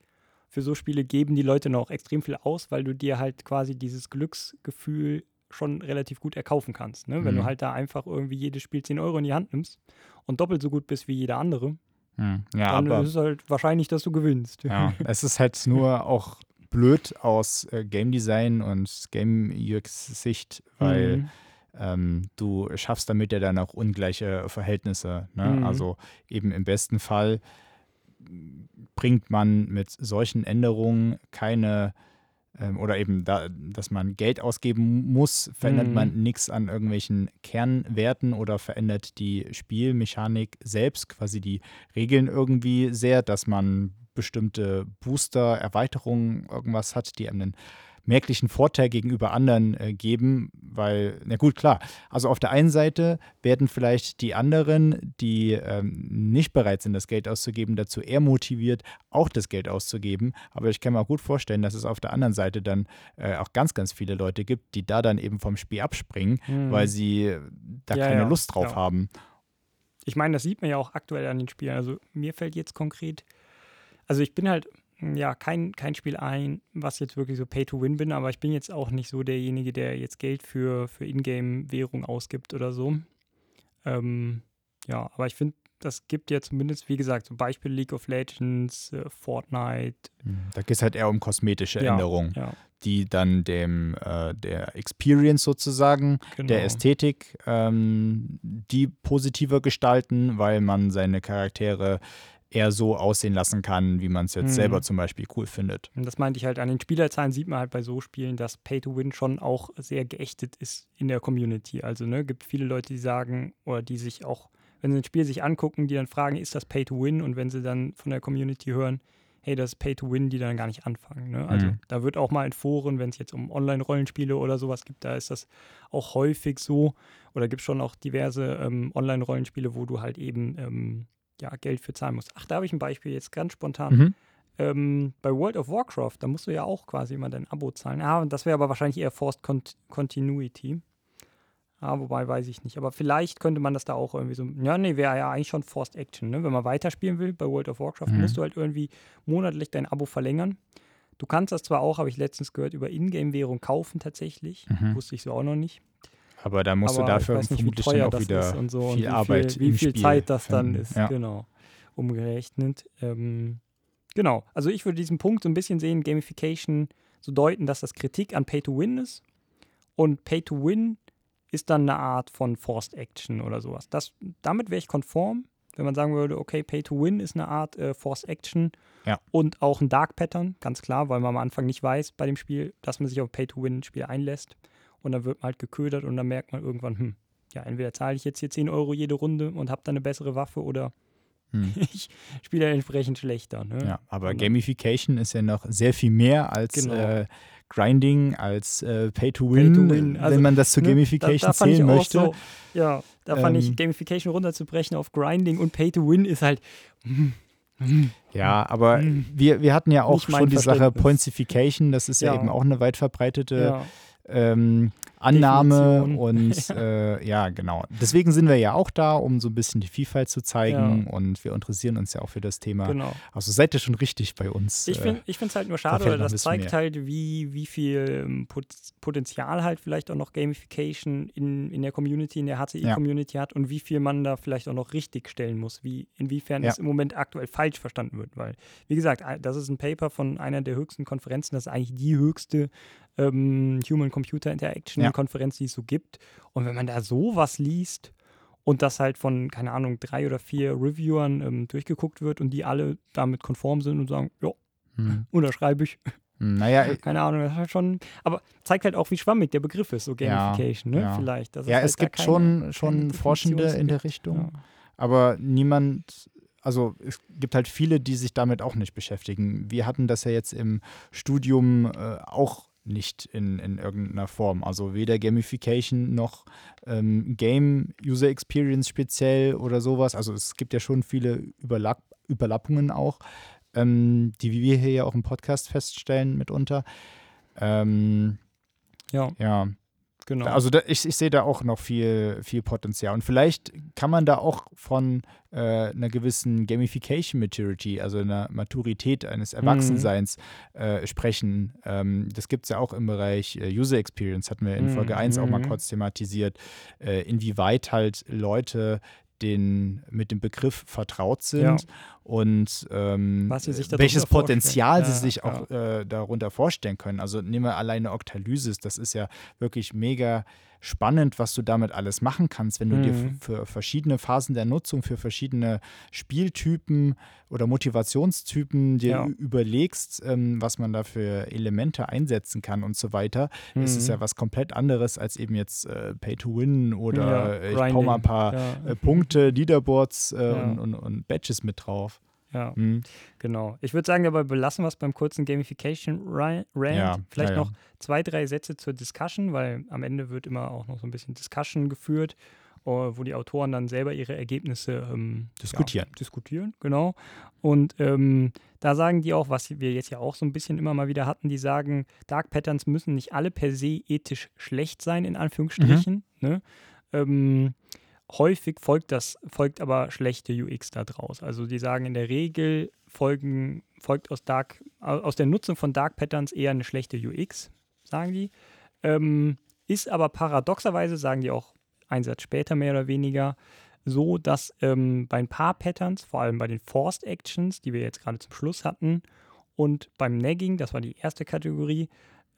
Für so Spiele geben die Leute noch extrem viel aus, weil du dir halt quasi dieses Glücksgefühl schon relativ gut erkaufen kannst. Ne? Wenn Mhm. du halt da einfach irgendwie jedes Spiel 10 Euro in die Hand nimmst und doppelt so gut bist wie jeder andere, Hm. Ja, dann aber ist es halt wahrscheinlich, dass du gewinnst. ja, es ist halt nur auch blöd aus äh, Game Design und Game UX Sicht, weil Mhm. ähm, du schaffst damit ja dann auch ungleiche Verhältnisse. Ne? Mhm. Also eben im besten Fall bringt man mit solchen Änderungen keine ähm, oder eben, da, dass man Geld ausgeben muss, verändert Mhm. man nichts an irgendwelchen Kernwerten oder verändert die Spielmechanik selbst, quasi die Regeln irgendwie sehr, dass man bestimmte Booster, Erweiterungen, irgendwas hat, die einem einen merklichen Vorteil gegenüber anderen äh, geben, weil, na gut, klar, also auf der einen Seite werden vielleicht die anderen, die ähm, nicht bereit sind, das Geld auszugeben, dazu eher motiviert, auch das Geld auszugeben, aber ich kann mir auch gut vorstellen, dass es auf der anderen Seite dann äh, auch ganz, ganz viele Leute gibt, die da dann eben vom Spiel abspringen, Mhm. weil sie da Ja, keine ja, Lust drauf ja. haben. Ich meine, das sieht man ja auch aktuell an den Spielen. Also mir fällt jetzt konkret, also ich bin halt ja kein, kein Spiel ein, was jetzt wirklich so Pay to Win bin, aber ich bin jetzt auch nicht so derjenige, der jetzt Geld für, für Ingame-Währung ausgibt oder so. Ähm, ja, aber ich finde, das gibt ja zumindest, wie gesagt, so Beispiel League of Legends, äh, Fortnite. Da geht es halt eher um kosmetische Ja, Änderungen, Ja, die dann dem äh, der Experience sozusagen genau. der Ästhetik, ähm, die positiver gestalten, weil man seine Charaktere eher so aussehen lassen kann, wie man es jetzt Mhm. selber zum Beispiel cool findet. Und das meinte ich halt, an den Spielerzahlen sieht man halt bei so Spielen, dass Pay to Win schon auch sehr geächtet ist in der Community. Also ne, gibt viele Leute, die sagen oder die sich auch, wenn sie ein Spiel sich angucken, die dann fragen, ist das Pay to Win? Und wenn sie dann von der Community hören, hey, das ist Pay to Win, die dann gar nicht anfangen. Ne? Also Mhm. da wird auch mal in Foren, wenn es jetzt um Online-Rollenspiele oder sowas gibt, da ist das auch häufig so. Oder gibt es schon auch diverse ähm, Online-Rollenspiele, wo du halt eben ähm, ja, Geld für zahlen musst. Ach, da habe ich ein Beispiel jetzt ganz spontan. Mhm. Ähm, bei World of Warcraft, da musst du ja auch quasi immer dein Abo zahlen. Ah, und das wäre aber wahrscheinlich eher Forced Cont Continuity. Ah, wobei weiß ich nicht. Aber vielleicht könnte man das da auch irgendwie so. Ja, nee, wäre ja eigentlich schon Forced Action. Ne? Wenn man weiterspielen will bei World of Warcraft, Mhm. musst du halt irgendwie monatlich dein Abo verlängern. Du kannst das zwar auch, habe ich letztens gehört, über Ingame-Währung kaufen tatsächlich. Mhm. Wusste ich so auch noch nicht. Aber da musst Aber du dafür nicht, vermutlich dann auch wieder und so und viel wie Arbeit viel, wie viel Spiel Zeit das dann finden. ist, Ja. genau, umgerechnet. Ähm, genau, also ich würde diesen Punkt so ein bisschen sehen, Gamification so deuten, dass das Kritik an Pay to Win ist und Pay to Win ist dann eine Art von Forced Action oder sowas. Das, damit wäre ich konform, wenn man sagen würde, okay, Pay to Win ist eine Art äh, Forced Action Ja. und auch ein Dark Pattern, ganz klar, weil man am Anfang nicht weiß bei dem Spiel, dass man sich auf Pay to Win Spiel einlässt und dann wird man halt geködert und dann merkt man irgendwann, hm, ja, entweder zahle ich jetzt hier 10 Euro jede Runde und habe dann eine bessere Waffe oder Hm. ich spiele entsprechend schlechter. Ne? Ja, aber Und- Gamification ist ja noch sehr viel mehr als Genau. äh, Grinding, als äh, Pay to Win, Pay to Win. Also, wenn man das zu Ne? Gamification da, da zählen möchte. So, ja, da fand ich Ähm, Gamification runterzubrechen auf Grinding und Pay to Win ist halt. Ja, aber Hm. wir, wir hatten ja auch Nicht schon die Sache. Pointsification, das ist ja, Ja. eben auch eine weit verbreitete Ja, ähm, Annahme Definition. und äh, ja, genau. Deswegen sind wir ja auch da, um so ein bisschen die Vielfalt zu zeigen und wir interessieren uns ja auch für das Thema. genau. Also seid ihr schon richtig bei uns. Ich äh, finde es halt nur schade, weil das zeigt mehr. halt, wie, wie viel ähm, Pot Potenzial halt vielleicht auch noch Gamification in, in der Community, in der HCI-Community hat und wie viel man da vielleicht auch noch richtig stellen muss, wie inwiefern Ja. es im Moment aktuell falsch verstanden wird. Weil, wie gesagt, das ist ein Paper von einer der höchsten Konferenzen, das ist eigentlich die höchste ähm, Human-Computer-Interaction-Konferenz, die es so gibt. Und wenn man da sowas liest und das halt von, keine Ahnung, drei oder vier Reviewern ähm, durchgeguckt wird und die alle damit konform sind und sagen, ja, hm. unterschreibe ich. Naja, ich- Keine Ahnung, das ist halt schon, aber zeigt halt auch, wie schwammig der Begriff ist, so Ja, Gamification, ne? ja. Vielleicht. Ja, halt es gibt keine- schon, schon Forschende in der Richtung. Ja. aber niemand, also es gibt halt viele, die sich damit auch nicht beschäftigen. Wir hatten das ja jetzt im Studium äh, auch nicht in, in irgendeiner Form. Also weder Gamification noch ähm, Game User Experience speziell oder sowas. Also es gibt ja schon viele Überlapp Überlappungen auch, ähm, die wir hier ja auch im Podcast feststellen mitunter. Ähm, ja, ja, genau. also da, ich, ich sehe da auch noch viel, viel Potenzial. Und vielleicht kann man da auch von äh, einer gewissen Gamification Maturity, also einer Maturität eines Mhm. Erwachsenseins äh, sprechen. Ähm, das gibt es ja auch im Bereich äh, User Experience, hatten wir in Folge 1 auch mal Mhm. kurz thematisiert, äh, inwieweit halt Leute den, mit dem Begriff vertraut sind Ja. und ähm, sie sich welches. Potenzial sie Ja, sich ja. auch äh, darunter vorstellen können. Also nehmen wir alleine Octalysis, das ist ja wirklich mega spannend, was du damit alles machen kannst, wenn du dir Mhm. für verschiedene Phasen der Nutzung, für verschiedene Spieltypen oder Motivationstypen dir Ja. überlegst, ähm, was man da für Elemente einsetzen kann und so weiter. Es ist Mhm. ja was komplett anderes als eben jetzt äh, Pay to Win oder Ja, äh, ich hau mal ein paar ja. äh, Punkte, Leaderboards äh, und, und, und Badges mit drauf. Ja, Hm. genau. Ich würde sagen, dabei belassen wir es beim kurzen Gamification-Rant. Ja, Vielleicht ja, ja. noch zwei, drei Sätze zur Discussion, weil am Ende wird immer auch noch so ein bisschen Discussion geführt, äh, wo die Autoren dann selber ihre Ergebnisse ähm, Diskutieren. Diskutieren, genau. Und ähm, da sagen die auch, was wir jetzt ja auch so ein bisschen immer mal wieder hatten, die sagen, Dark Patterns müssen nicht alle per se ethisch schlecht sein, in Anführungsstrichen. Ne? Ähm, häufig folgt das, folgt aber schlechte UX da draus. Also die sagen, in der Regel folgen, folgt aus Dark, au- aus der Nutzung von Dark Patterns eher eine schlechte UX, sagen die. Ähm, ist aber paradoxerweise, sagen die auch einen Satz später mehr oder weniger, so, dass ähm, bei ein paar Patterns, vor allem bei den Forced Actions, die wir jetzt gerade zum Schluss hatten, und beim Nagging, das war die erste Kategorie,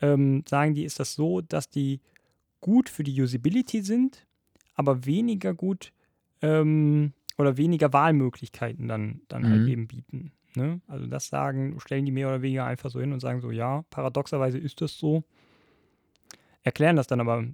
ähm, sagen die, ist das so, dass die gut für die Usability sind, aber weniger gut ähm, oder weniger Wahlmöglichkeiten dann, dann halt Mhm. eben bieten. Ne? Also das sagen, stellen die mehr oder weniger einfach so hin und sagen so, ja, paradoxerweise ist das so. Erklären das dann aber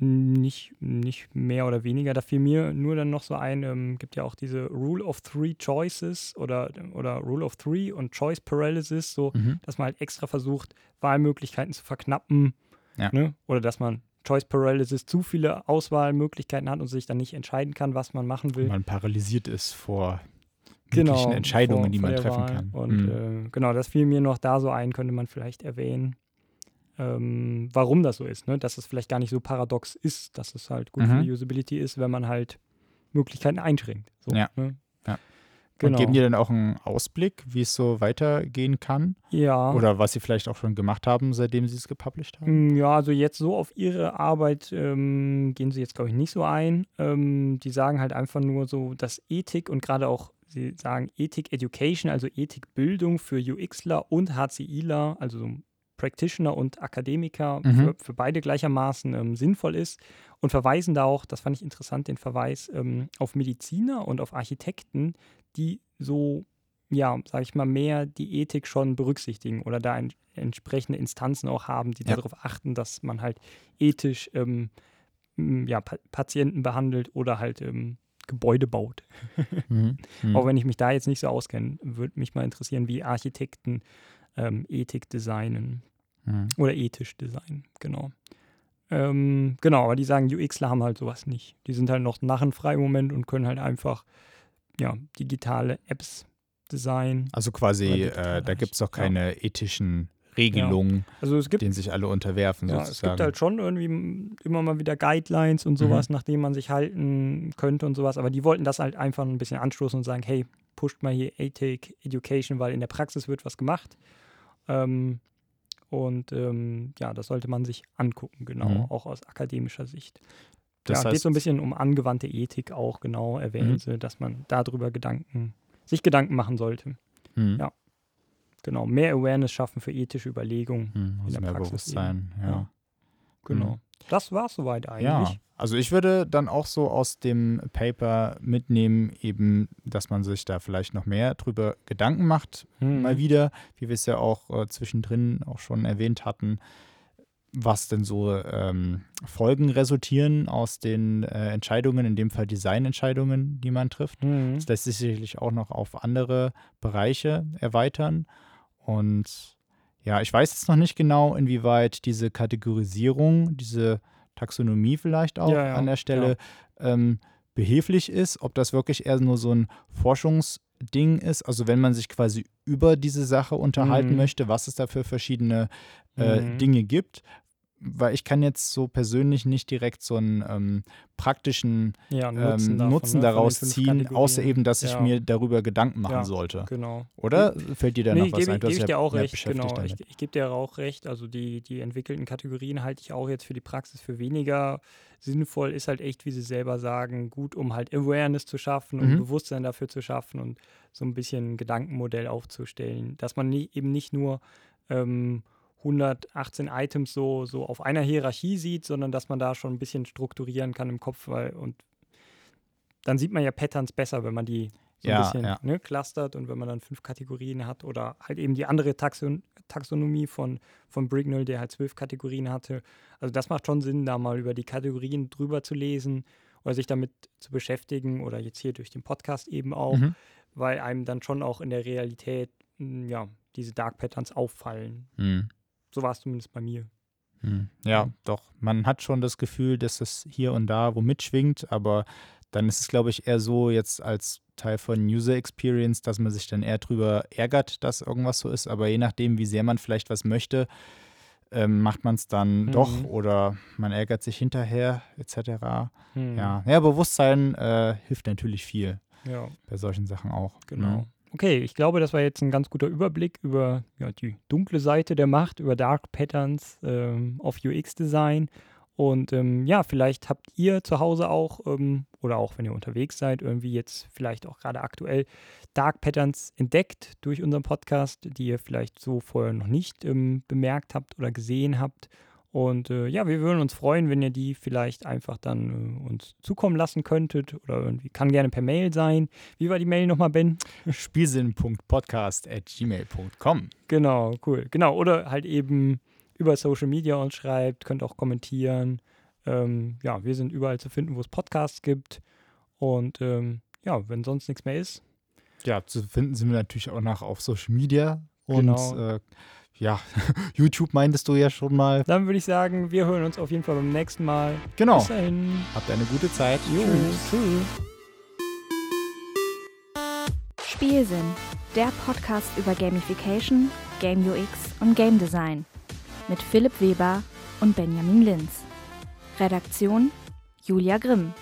nicht, nicht mehr oder weniger. Da fiel mir nur dann noch so ein, ähm, gibt ja auch diese Rule of Three Choices oder, oder Rule of Three und Choice Paralysis, so Mhm. dass man halt extra versucht, Wahlmöglichkeiten zu verknappen. Ja. Ne? Oder dass man Choice Paralysis zu viele Auswahlmöglichkeiten hat und sich dann nicht entscheiden kann, was man machen will. Man paralysiert ist vor Genau, möglichen Entscheidungen, vor- die man treffen Wahl. kann. Und Mhm. äh, genau, das fiel mir noch da so ein, könnte man vielleicht erwähnen, ähm, warum das so ist. Ne? Dass es vielleicht gar nicht so paradox ist, dass es halt gut für Mhm. die Usability ist, wenn man halt Möglichkeiten einschränkt. So, Ja. Ne? Genau. Und geben dir dann auch einen Ausblick, wie es so weitergehen kann? ja. Oder was sie vielleicht auch schon gemacht haben, seitdem sie es gepublished haben? Mm, Ja, also jetzt so auf ihre Arbeit ähm, gehen sie jetzt, glaube ich, nicht so ein. Ähm, die sagen halt einfach nur so, dass Ethik und gerade auch, sie sagen Ethik Education, also Ethikbildung für UXler und HCIler, also so Practitioner und Akademiker Mhm. für, für beide gleichermaßen ähm, sinnvoll ist und verweisen da auch, das fand ich interessant, den Verweis ähm, auf Mediziner und auf Architekten, die so, ja, sage ich mal, mehr die Ethik schon berücksichtigen oder da ein, entsprechende Instanzen auch haben, die Ja. darauf achten, dass man halt ethisch ähm, ja, pa Patienten behandelt oder halt ähm, Gebäude baut. Mhm. Mhm. Auch wenn ich mich da jetzt nicht so auskenne, würde mich mal interessieren, wie Architekten ähm, Ethik designen Mhm. oder ethisch designen, genau. Ähm, genau, aber die sagen, UXler haben halt sowas nicht. Die sind halt noch narrenfrei im Moment und können halt einfach ja, digitale Apps designen. Also quasi, äh, da gibt es auch ja. keine ethischen Regelungen, Also es gibt denen sich alle unterwerfen, Ja, es sozusagen. gibt halt schon irgendwie immer mal wieder Guidelines und sowas, nach denen man sich halten könnte und sowas. Aber die wollten das halt einfach ein bisschen anstoßen und sagen, hey, pusht mal hier Ethik, Education, weil in der Praxis wird was gemacht. Ähm, und ähm, ja, das sollte man sich angucken, genau, Mhm. auch aus akademischer Sicht. das ja, geht heißt, so ein bisschen um angewandte Ethik auch, genau, erwähnen Mhm. sie, dass man darüber Gedanken, sich Gedanken machen sollte. mhm. ja, Genau, mehr Awareness schaffen für ethische Überlegungen. Mhm, also der mehr Praxis Bewusstsein, ja. Ja. Genau. Mhm. Das war es soweit Ja, eigentlich. also ich würde dann auch so aus dem Paper mitnehmen, eben, dass man sich da vielleicht noch mehr drüber Gedanken macht, Mhm. mal wieder, wie wir es ja auch äh, zwischendrin auch schon erwähnt hatten, was denn so ähm, Folgen resultieren aus den äh, Entscheidungen, in dem Fall Designentscheidungen, die man trifft. Mhm. Das lässt sich sicherlich auch noch auf andere Bereiche erweitern. Und ja, ich weiß jetzt noch nicht genau, inwieweit diese Kategorisierung, diese Taxonomie vielleicht auch Ja, ja, an der Stelle ähm, behilflich ist, ob das wirklich eher nur so ein Forschungsding ist, also wenn man sich quasi über diese Sache unterhalten Mhm. möchte, was es da für verschiedene äh, Mhm. Dinge gibt. Weil ich kann jetzt so persönlich nicht direkt so einen ähm, praktischen ja, ähm, Nutzen, Nutzen, davon, ne, von den daraus ziehen, außer eben, dass ich Ja. mir darüber Gedanken machen Ja. sollte. Genau. Oder fällt dir da nee, noch was gebe ein? ich, Du gebe ich dir auch recht, genau. Ich, damit. ich gebe dir auch recht. Also die, die entwickelten Kategorien halte ich auch jetzt für die Praxis für weniger sinnvoll. Ist halt echt, wie sie selber sagen, gut, um halt Awareness zu schaffen und Mhm. Bewusstsein dafür zu schaffen und so ein bisschen ein Gedankenmodell aufzustellen, dass man nie, eben nicht nur ähm, 118 Items so, so auf einer Hierarchie sieht, sondern dass man da schon ein bisschen strukturieren kann im Kopf, weil und dann sieht man ja Patterns besser, wenn man die so Ja, ein bisschen ja. ne, clustert und wenn man dann fünf Kategorien hat oder halt eben die andere Taxon Taxonomie von, von Brignall, der halt zwölf Kategorien hatte. Also das macht schon Sinn, da mal über die Kategorien drüber zu lesen oder sich damit zu beschäftigen oder jetzt hier durch den Podcast eben auch, Mhm. weil einem dann schon auch in der Realität mh, ja, diese Dark Patterns auffallen. Mhm. So war es zumindest bei mir. Hm, Ja, doch. Man hat schon das Gefühl, dass es hier und da wo mitschwingt, aber dann ist es, glaube ich, eher so jetzt als Teil von User Experience, dass man sich dann eher drüber ärgert, dass irgendwas so ist. Aber je nachdem, wie sehr man vielleicht was möchte, ähm, macht man es dann Mhm. doch oder man ärgert sich hinterher etc. Hm, Ja. ja, Bewusstsein äh, hilft natürlich viel ja. bei solchen Sachen auch. Genau. Ne? Okay, ich glaube, das war jetzt ein ganz guter Überblick über ja, die dunkle Seite der Macht, über Dark Patterns ähm, auf UX-Design. Und ähm, ja, vielleicht habt ihr zu Hause auch, ähm, oder auch wenn ihr unterwegs seid, irgendwie jetzt vielleicht auch gerade aktuell Dark Patterns entdeckt durch unseren Podcast, die ihr vielleicht so vorher noch nicht ähm, bemerkt habt oder gesehen habt. Und äh, ja, wir würden uns freuen, wenn ihr die vielleicht einfach dann äh, uns zukommen lassen könntet oder irgendwie, kann gerne per Mail sein. Wie war die Mail nochmal, Ben? Spielsinn.podcast.gmail.com. Genau, cool. Genau, oder halt eben über Social Media uns schreibt, könnt auch kommentieren. Ähm, ja, wir sind überall zu finden, wo es Podcasts gibt. Und ähm, ja, wenn sonst nichts mehr ist, Ja, zu finden sind wir natürlich auch noch auf Social Media. Und Genau. äh, ja, YouTube meintest du ja schon mal. dann würde ich sagen, wir hören uns auf jeden Fall beim nächsten Mal. Genau. Bis dahin. Habt eine gute Zeit. Jo, Tschüss. tschüss. Spielsinn, der Podcast über Gamification, Game UX und Game Design. Mit Philipp Weber und Benjamin Linz. Redaktion Julia Grimm.